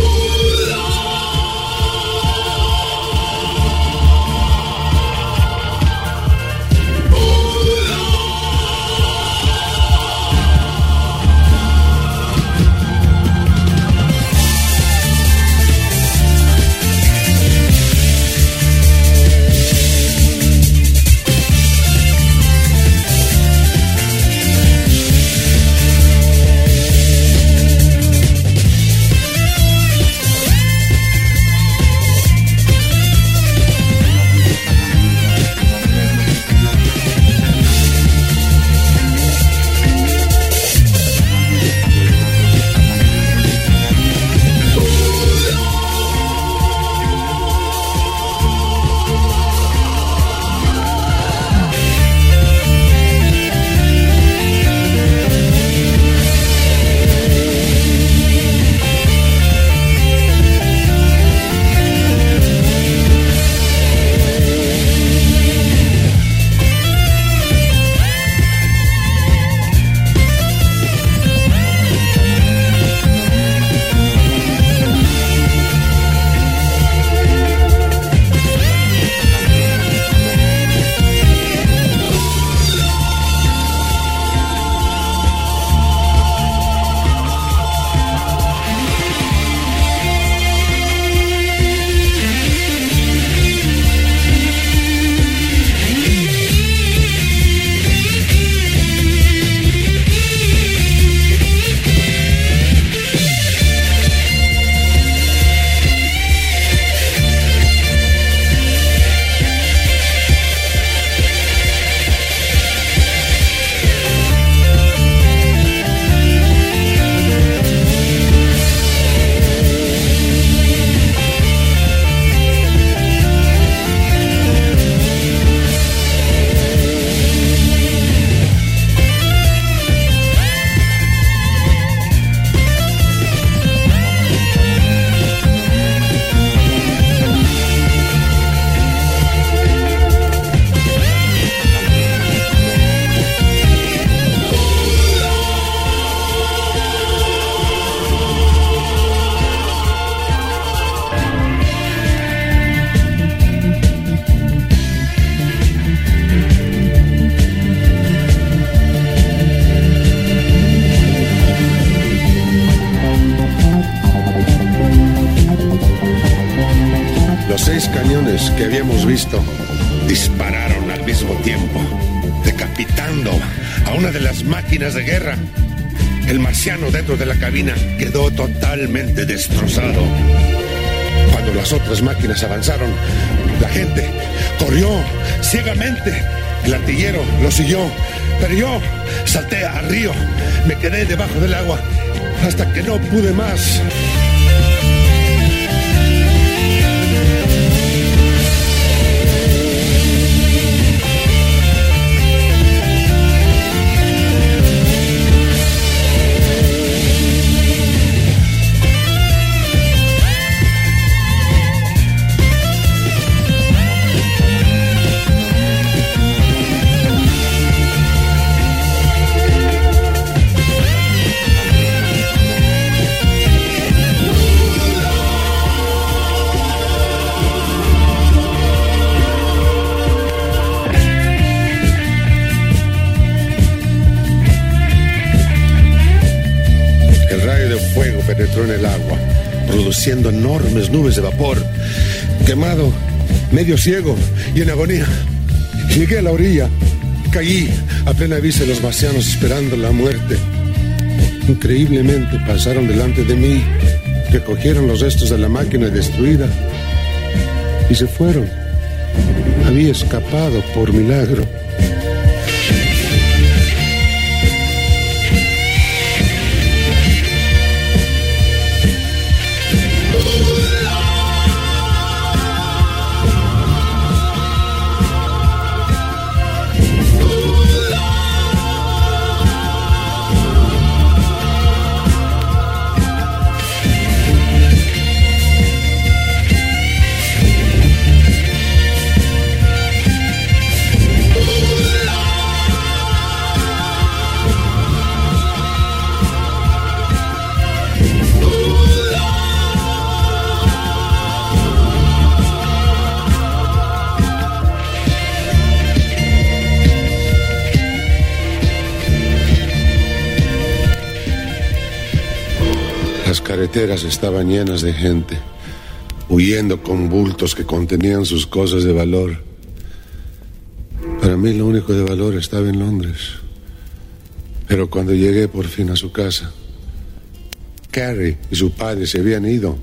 No pude más. Nubes de vapor. Quemado, medio ciego y en agonía. Llegué a la orilla, caí a plena vista de los marcianos esperando la muerte. Increíblemente pasaron delante de mí, recogieron los restos de la máquina destruida y se fueron. Había escapado por milagro. Carreteras estaban llenas de gente, huyendo con bultos que contenían sus cosas de valor. Para mí lo único de valor estaba en Londres. Pero cuando llegué por fin a su casa, Carrie y su padre se habían ido.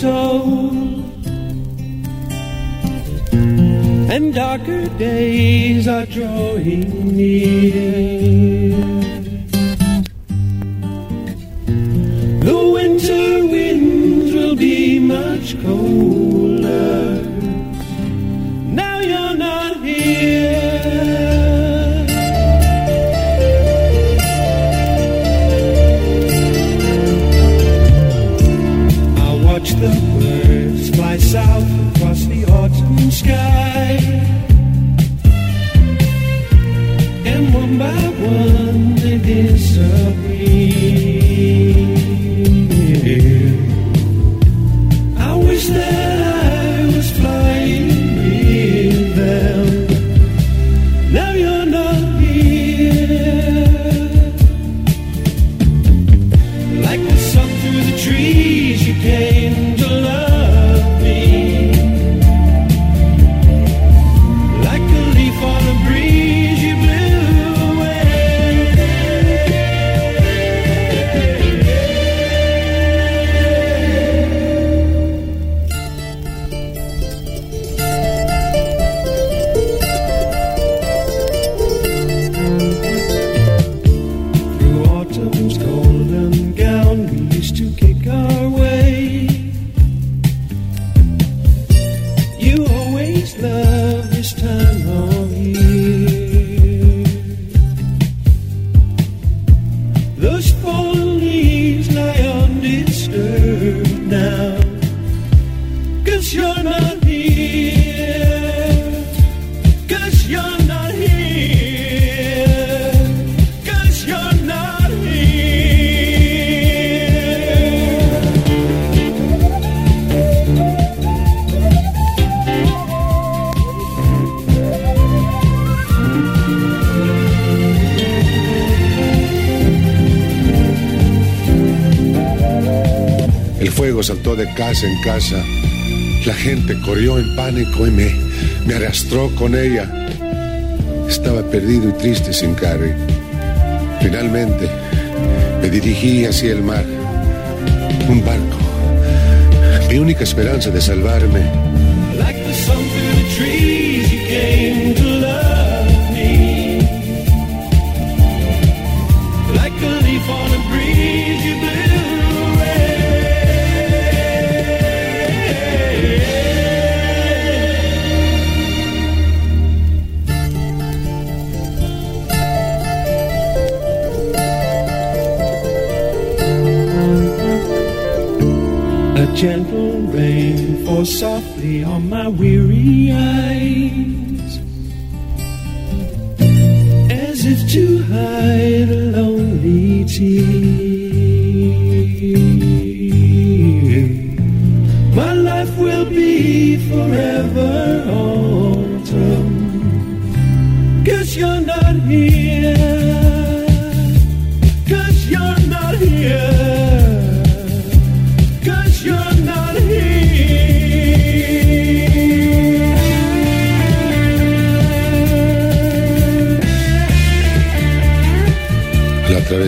Grows old. And darker days are drawing pánico y me, me arrastró con ella. Estaba perdido y triste sin Carrie. Finalmente, me dirigí hacia el mar. Un barco. Mi única esperanza de salvarme. Gentle rain falls softly on my weary eyes as if to hide a lonely tear.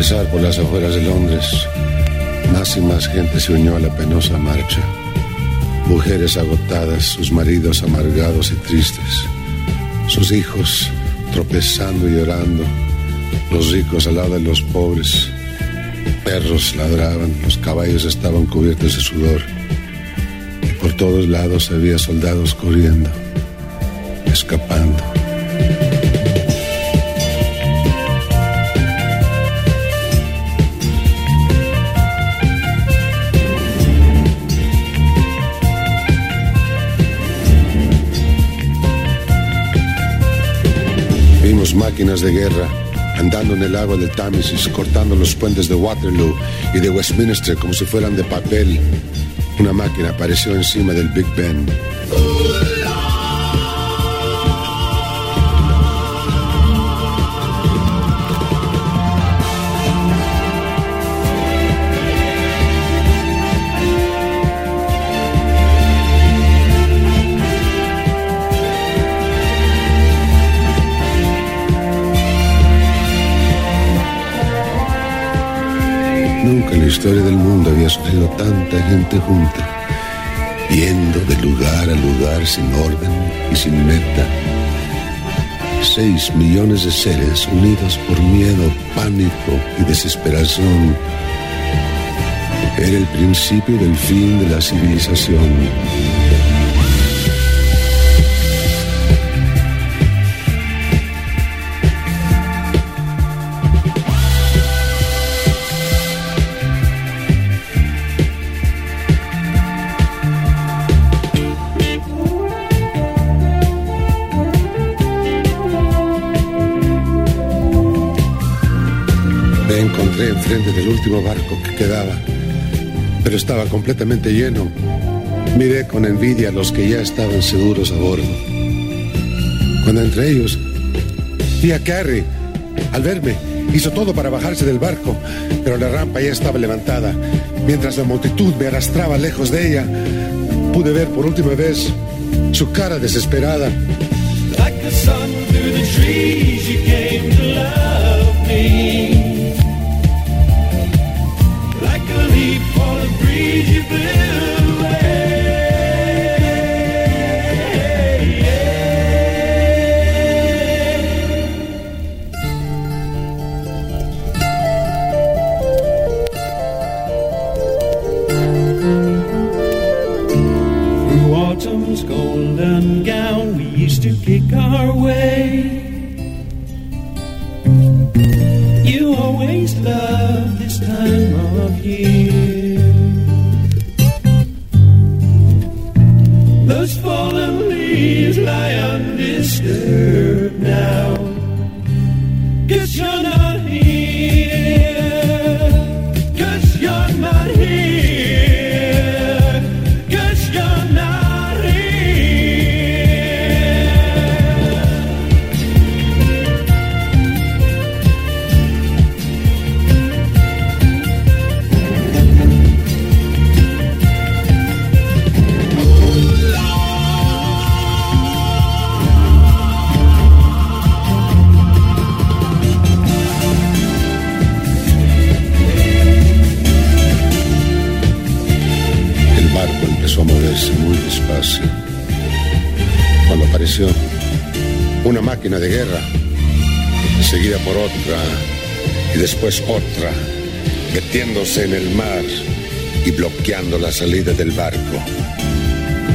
Por las afueras de Londres, más y más gente se unió a la penosa marcha. Mujeres agotadas, sus maridos amargados y tristes, sus hijos tropezando y llorando, los ricos al lado de los pobres. Perros ladraban, los caballos estaban cubiertos de sudor. Y por todos lados había soldados corriendo, escapando. Máquinas de guerra andando en el agua del Támesis, cortando los puentes de Waterloo y de Westminster como si fueran de papel. Una máquina apareció encima del Big Ben. Historia del mundo había sufrido tanta gente junta, yendo de lugar a lugar sin orden y sin meta. Seis millones de seres unidos por miedo, pánico y desesperación. Era el principio del fin de la civilización. Enfrente del último barco que quedaba, pero estaba completamente lleno. Miré con envidia a los que ya estaban seguros a bordo. Cuando entre ellos vi a Carrie, al verme, hizo todo para bajarse del barco, pero la rampa ya estaba levantada. Mientras la multitud me arrastraba lejos de ella, pude ver por última vez su cara desesperada. Like the sun through the trees, you came to love me. Después otra, metiéndose en el mar y bloqueando la salida del barco.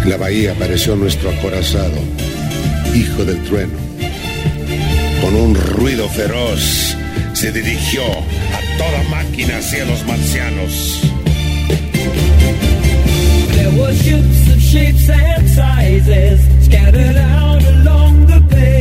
La bahía apareció nuestro acorazado, hijo del trueno. Con un ruido feroz se dirigió a toda máquina hacia los marcianos. There were ships of scattered out along the bay,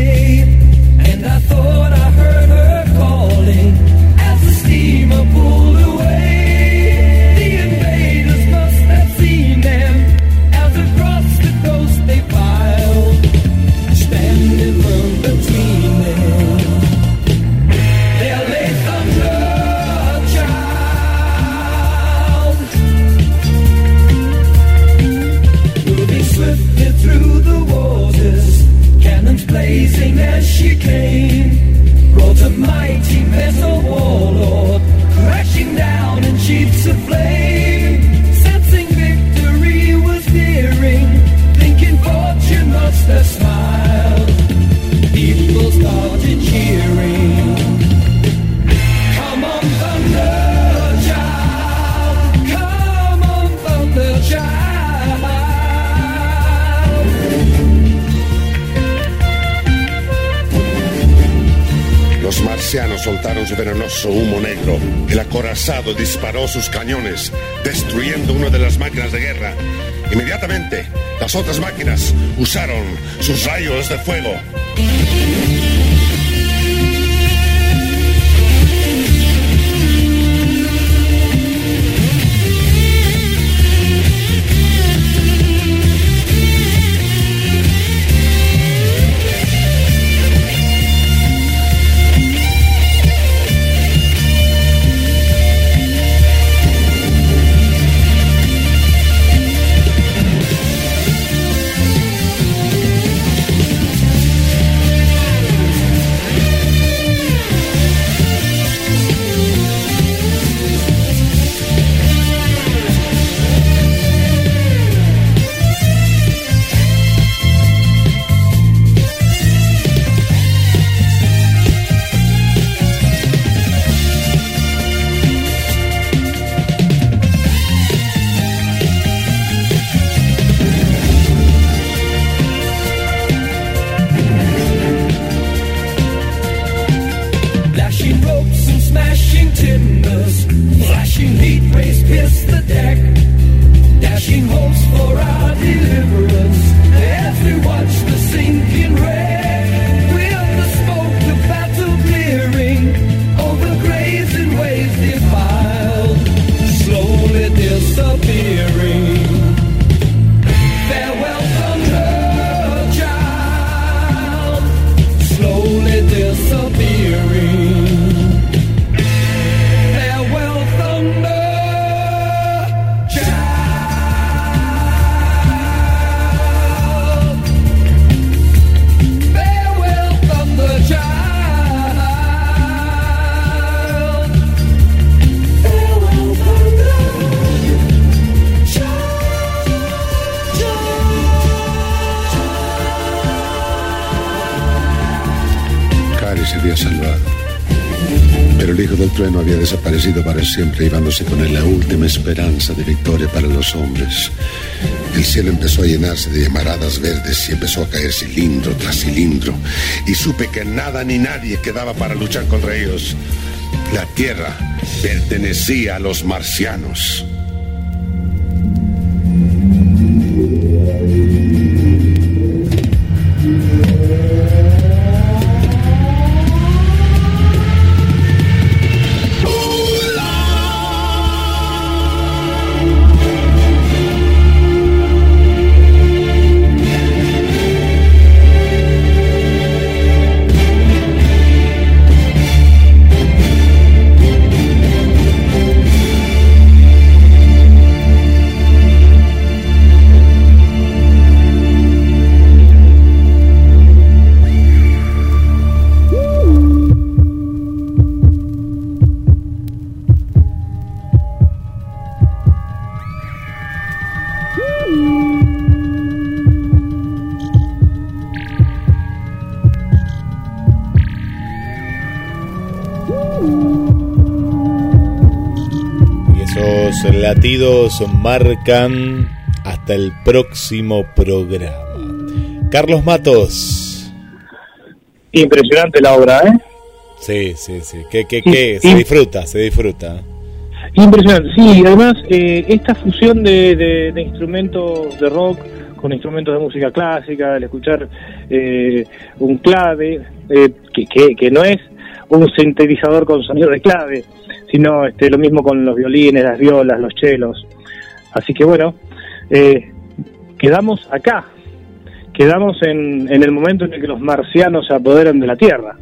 humo negro. El acorazado disparó sus cañones, destruyendo una de las máquinas de guerra. Inmediatamente, las otras máquinas usaron sus rayos de fuego. Desaparecido para siempre, llevándose con él la última esperanza de victoria para los hombres. El cielo empezó a llenarse de llamaradas verdes y empezó a caer cilindro tras cilindro. Y supe que nada ni nadie quedaba para luchar contra ellos. La tierra pertenecía a los marcianos. Latidos marcan hasta el próximo programa. Carlos Matos. Impresionante la obra, ¿eh? Sí, sí, sí. Que, que, que se disfruta, se disfruta. Impresionante, sí, además eh, esta fusión de, de, instrumentos de rock con instrumentos de música clásica, el escuchar eh, un clave, eh, que, que, que, no es un sintetizador con sonido de clave, sino este, lo mismo con los violines, las violas, los chelos. Así que bueno, quedamos acá, quedamos en, en el momento en el que los marcianos se apoderan de la Tierra.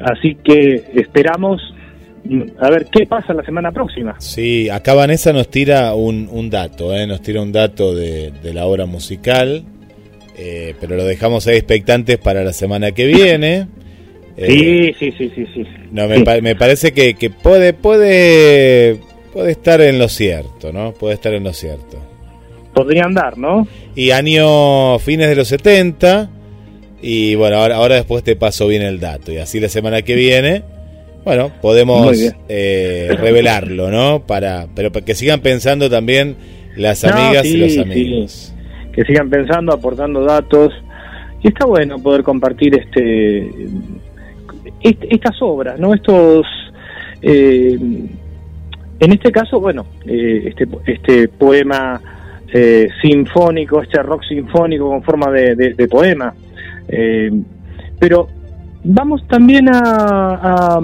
Así que esperamos a ver qué pasa la semana próxima. Sí, acá Vanessa nos tira un, un dato, ¿eh? nos tira un dato de, la obra musical, eh, pero lo dejamos ahí expectantes para la semana que viene. Sí, sí, sí, sí, sí. No, me, me parece que, que, puede, puede, puede estar en lo cierto, ¿no? Puede estar en lo cierto. Podría andar, ¿no? Y año fines de los 70, y bueno, ahora, ahora después te paso bien el dato, y así la semana que viene bueno, podemos eh, revelarlo, ¿no? Para, pero para que sigan pensando también las amigas y los amigos. Que sigan pensando, aportando datos. Y está bueno poder compartir este, estas obras, ¿no? Estos, eh, en este caso, bueno, eh, este, este poema sinfónico, este rock sinfónico con forma de, de poema. pero vamos también a,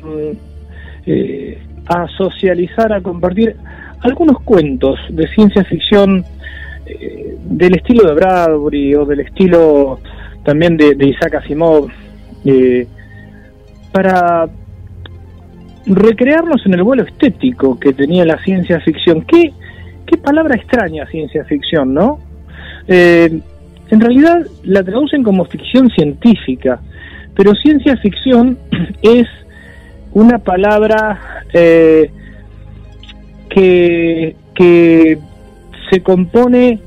eh, a, socializar, a compartir algunos cuentos de ciencia ficción eh, del estilo de Bradbury o del estilo también de, Isaac Asimov, eh, para recrearnos en el vuelo estético que tenía la ciencia ficción. ¿Qué, qué palabra extraña ciencia ficción, no? en realidad la traducen como ficción científica, pero ciencia ficción [clears throat] es una palabra eh, que, que se compone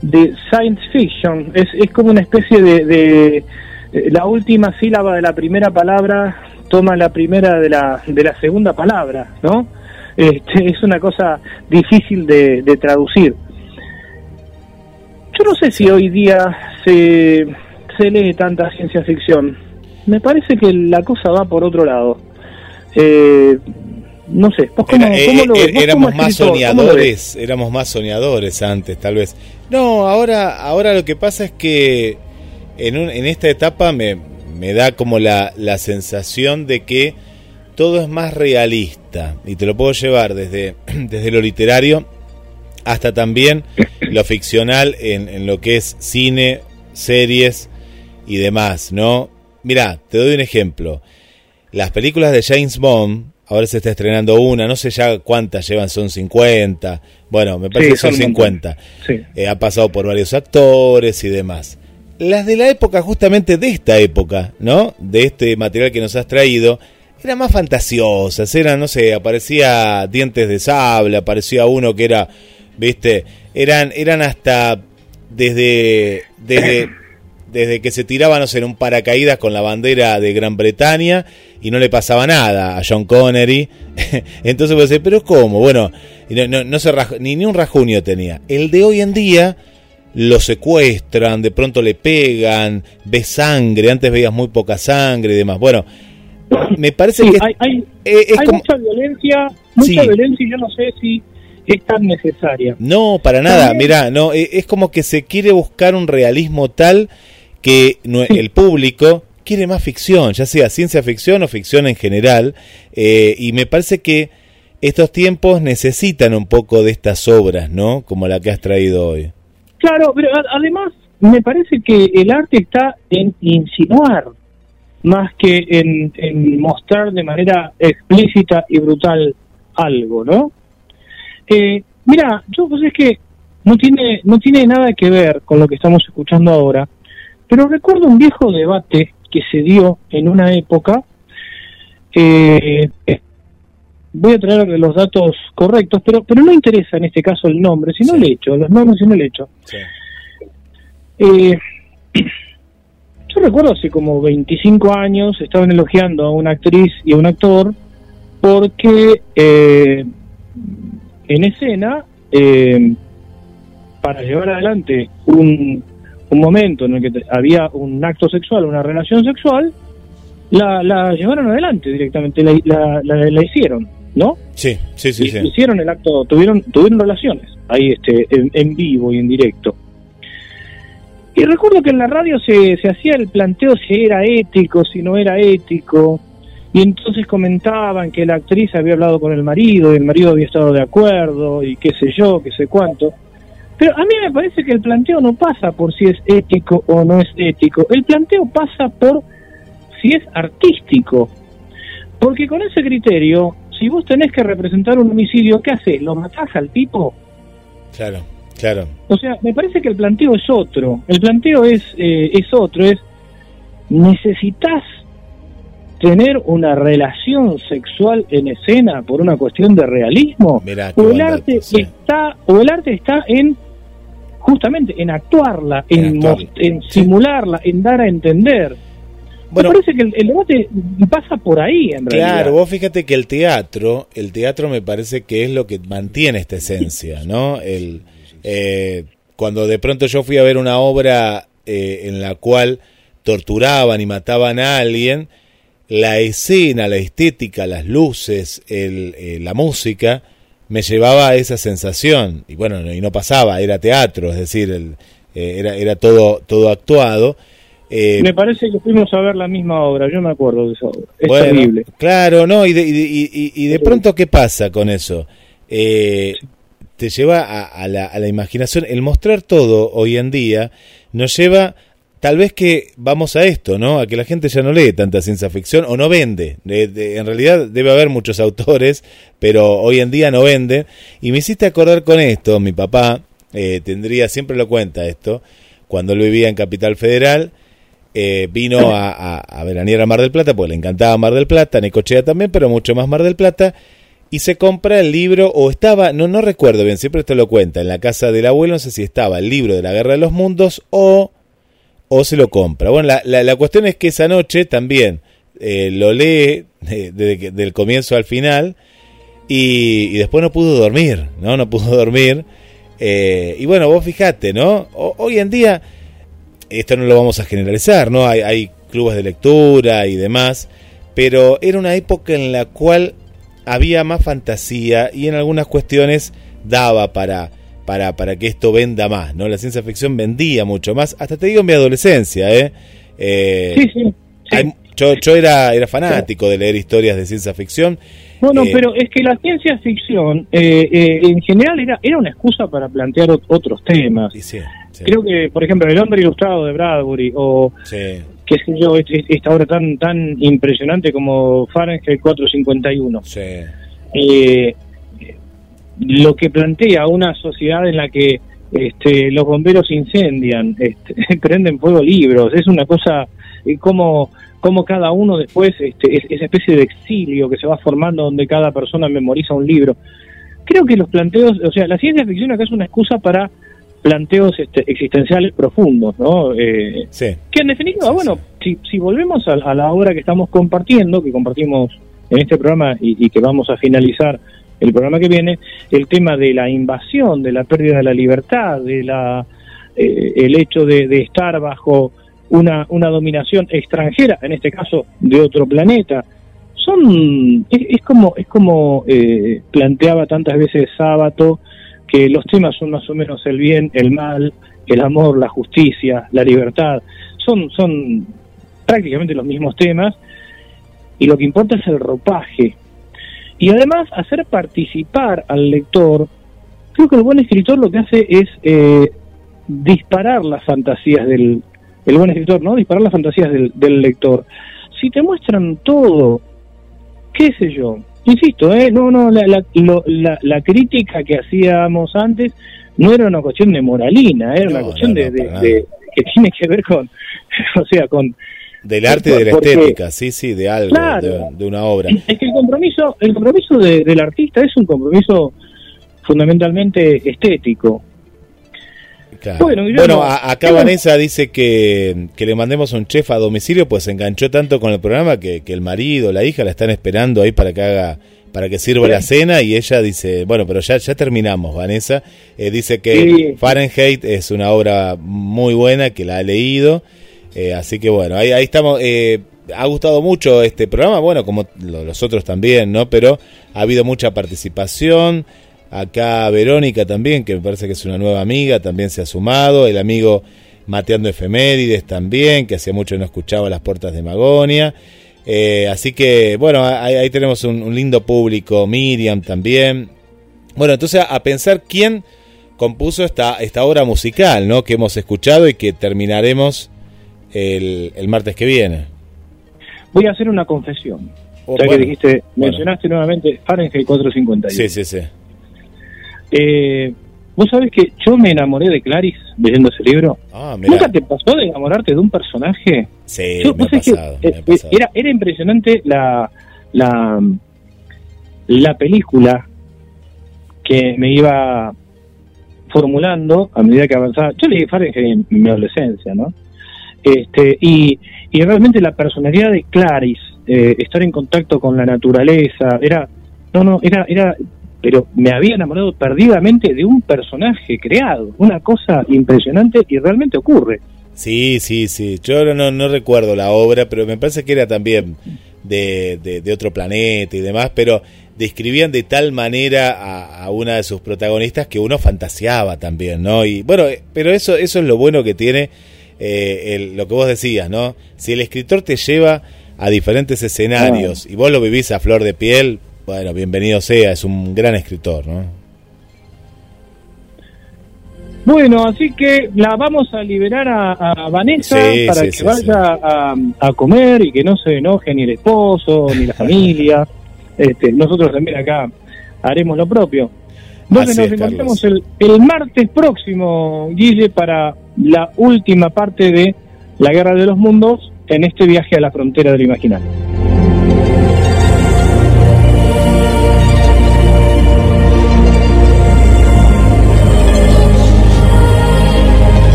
de science fiction, es, es como una especie de, eh, la última sílaba de la primera palabra toma la primera de la, de la segunda palabra, ¿no? Este, es una cosa difícil de, de traducir. Yo no sé si hoy día se, se lee tanta ciencia ficción me parece que la cosa va por otro lado. Eh, no sé, éramos más soñadores, éramos más soñadores antes, tal vez. No, ahora, ahora lo que pasa es que en, un, en esta etapa me, me da como la, la sensación de que todo es más realista y te lo puedo llevar desde, [clears throat] desde lo literario hasta también lo ficcional en, en lo que es cine, series y demás, ¿no? Mira, te doy un ejemplo. Las películas de James Bond, ahora se está estrenando una, no sé ya cuántas llevan, son 50. Bueno, me parece que son, 50. Eh, ha pasado por varios actores y demás. Las de la época, justamente de esta época, ¿no? De este material que nos has traído, eran más fantasiosas, eran, no sé, aparecía dientes de sable, aparecía uno que era, viste, eran, eran hasta desde, desde [coughs] desde que se tiraba, no sé, en un paracaídas con la bandera de Gran Bretaña y no le pasaba nada a John Connery. [laughs] Entonces pues, pero ¿cómo? Bueno, no, no, se ni, ni un rajunio tenía. El de hoy en día lo secuestran, de pronto le pegan, ve sangre, antes veías muy poca sangre y demás. Bueno, me parece que hay, hay, mucha violencia, mucha violencia y yo no sé si es tan necesaria. No, para nada, mira, no, e, es como que se quiere buscar un realismo tal que el público quiere más ficción, ya sea ciencia ficción o ficción en general, eh, y me parece que estos tiempos necesitan un poco de estas obras, ¿no? Como la que has traído hoy. Claro, pero además me parece que el arte está en insinuar más que en, mostrar de manera explícita y brutal algo, ¿no? Eh, mira, yo pues es que no tiene no tiene nada que ver con lo que estamos escuchando ahora, pero recuerdo un viejo debate que se dio en una época. Eh, voy a traer los datos correctos, pero pero no interesa en este caso el nombre, sino el hecho, los nombres sino el hecho. Eh, [clears throat] yo recuerdo hace como 25 años estaban elogiando a una actriz y a un actor porque eh, en escena, eh, para llevar adelante un, un momento en el que había un acto sexual, una relación sexual, la, la llevaron adelante directamente, la, la, hicieron, ¿no? Sí, sí, sí, Hicieron el acto, tuvieron, tuvieron relaciones ahí este, en, vivo y en directo. Y recuerdo que en la radio se, se hacía el planteo si era ético, si no era ético, y entonces comentaban que la actriz había hablado con el marido y el marido había estado de acuerdo y qué sé yo, qué sé cuánto. Pero a mí me parece que el planteo no pasa por si es ético o no es ético. El planteo pasa por si es artístico. Porque con ese criterio, si vos tenés que representar un homicidio, ¿qué haces? ¿Lo matás al tipo? Claro, claro. O sea, me parece que el planteo es otro. El planteo es, eh, es otro, es necesitas tener una relación sexual en escena por una cuestión de realismo o el arte está o el arte está en justamente en actuarla en, en, simularla en dar a entender bueno, me parece que el, debate pasa por ahí, en realidad. Claro, vos fíjate que el teatro, el teatro me parece que es lo que mantiene esta esencia, ¿no? El, eh, cuando de pronto yo fui a ver una obra eh, en la cual torturaban y mataban a alguien, la escena, la estética, las luces, el, eh, la música, me llevaba a esa sensación. Y bueno, y no pasaba, era teatro, es decir, el, era, era todo, todo actuado eh, me parece que fuimos a ver la misma obra, yo me acuerdo de esa obra. Es terrible. Claro, no, y de, y, de pronto, ¿qué pasa con eso? Eh, te lleva a, la, a la imaginación. El mostrar todo hoy en día nos lleva tal vez que vamos a esto, ¿no? A que la gente ya no lee tanta ciencia ficción o no vende. en realidad debe haber muchos autores, pero hoy en día no venden. Y me hiciste acordar con esto, mi papá eh, tendría, siempre lo cuenta esto, cuando él vivía en Capital Federal, eh, vino a, a, a, veranear a Mar del Plata, porque le encantaba Mar del Plata, Necochea también, pero mucho más Mar del Plata, y se compra el libro, o estaba, no, no recuerdo bien, siempre esto lo cuenta, en la casa del abuelo, no sé si estaba el libro de la Guerra de los Mundos o, o se lo compra. Bueno, la, la, cuestión es que esa noche también eh, lo lee desde del comienzo al final, y, y, después no pudo dormir, ¿no? No pudo [laughs] dormir. Eh, y bueno, vos fijate, ¿no? hoy en día esto no lo vamos a generalizar, ¿no? Hay, hay clubes de lectura y demás, pero era una época en la cual había más fantasía y en algunas cuestiones daba para, para, para que esto venda más, ¿no? La ciencia ficción vendía mucho más, hasta te digo en mi adolescencia, ¿eh? eh sí, sí. yo, yo era, era fanático de leer historias de ciencia ficción. No, no, eh, pero es que la ciencia ficción eh, en general era, era una excusa para plantear otros temas. Sí, Creo que, por ejemplo, El hombre ilustrado de Bradbury o, qué sé yo, esta obra tan tan impresionante como Fahrenheit 451. Sí. Eh, lo que plantea una sociedad en la que este, los bomberos incendian, este, [laughs] prenden fuego libros, es una cosa eh, como como cada uno después, este, es, esa especie de exilio que se va formando donde cada persona memoriza un libro. Creo que los planteos, o sea, la ciencia ficción acá es una excusa para planteos este, existenciales profundos, ¿no? Eh, Que en definitiva, bueno, Si, si volvemos a, la obra que estamos compartiendo, que compartimos en este programa y, que vamos a finalizar el programa que viene, el tema de la invasión, de la pérdida de la libertad, de la eh, el hecho de, estar bajo una, una dominación extranjera, en este caso de otro planeta, son es, como es como eh, planteaba tantas veces Sábato que los temas son más o menos el bien, el mal, el amor, la justicia, la libertad. Son, son prácticamente los mismos temas y lo que importa es el ropaje. Y además hacer participar al lector, creo que el buen escritor lo que hace es eh, disparar las fantasías del... El buen escritor, ¿no? Disparar las fantasías del, del lector. Si te muestran todo, qué sé yo, Insisto, ¿eh? no, no, la, la, la, crítica que hacíamos antes no era una cuestión de moralina, era una cuestión de, que tiene que ver con, [laughs] o sea, con del arte y de la estética, sí, sí, de algo, de, una obra. Es que el compromiso, el compromiso del artista es un compromiso fundamentalmente estético. Bueno, acá Vanessa dice que, que, le mandemos un chef a domicilio, pues se enganchó tanto con el programa que, que el marido, la hija la están esperando ahí para que haga para que sirva la cena y ella dice, bueno, pero ya, ya terminamos, Vanessa. Eh, dice que Fahrenheit es una obra muy buena, que la ha leído. Eh, así que bueno, ahí, ahí estamos. Eh, ha gustado mucho este programa, bueno, como los otros también, ¿no? Pero ha habido mucha participación. Acá Verónica también, que me parece que es una nueva amiga, también se ha sumado. El amigo Mateando Efemérides también, que hacía mucho no escuchaba las puertas de Magonia. Eh, así que, bueno, ahí, tenemos un, lindo público, Miriam también. Bueno, entonces a pensar quién compuso esta, esta obra musical, ¿no? Que hemos escuchado y que terminaremos el, martes que viene. Voy a hacer una confesión. Oh, ya que dijiste, mencionaste nuevamente Fahrenheit 451. Sí, sí, sí. Eh, Vos sabés que yo me enamoré de Clarice leyendo ese libro. Ah, ¿Nunca te pasó de enamorarte de un personaje? Sí, me, ha pasado, eh, Era, era impresionante la, la, la película que me iba formulando a medida que avanzaba. Yo leí Fahrenheit en mi adolescencia, ¿no? Este, y, y realmente la personalidad de Clarice, eh, estar en contacto con la naturaleza, era, no, no, era, era pero me había enamorado perdidamente de un personaje creado, una cosa impresionante y realmente ocurre. Sí, sí, sí. Yo no, no recuerdo la obra, pero me parece que era también de, de, otro planeta y demás, pero describían de tal manera a, una de sus protagonistas que uno fantaseaba también, ¿no? Y bueno, pero eso, eso es lo bueno que tiene eh, lo que vos decías, ¿no? Si el escritor te lleva a diferentes escenarios y vos lo vivís a flor de piel, bueno, bienvenido sea, es un gran escritor, ¿no? Bueno, así que la vamos a liberar a, Vanessa para que vaya a, comer y que no se enoje ni el esposo ni la [laughs] familia. Este, nosotros también acá haremos lo propio. Donde nos encontramos el, el, martes próximo, Guille, para la última parte de La Guerra de los Mundos en este viaje a la frontera del imaginario.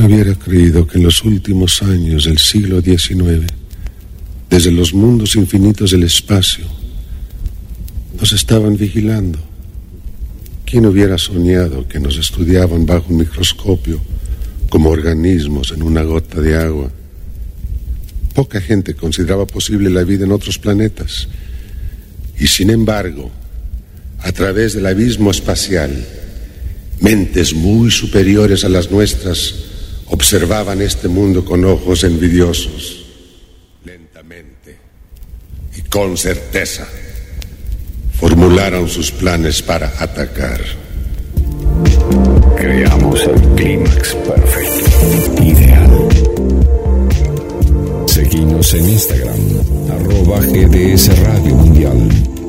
Hubiera creído que en los últimos años del siglo XIX, desde los mundos infinitos del espacio, nos estaban vigilando? ¿Quién hubiera soñado que nos estudiaban bajo un microscopio como organismos en una gota de agua? Poca gente consideraba posible la vida en otros planetas. Y sin embargo, a través del abismo espacial, mentes muy superiores a las nuestras observaban este mundo con ojos envidiosos, lentamente y con certeza formularon sus planes para atacar. Creamos el clímax perfecto, ideal. Seguimos en Instagram, arroba GDS Radio Mundial.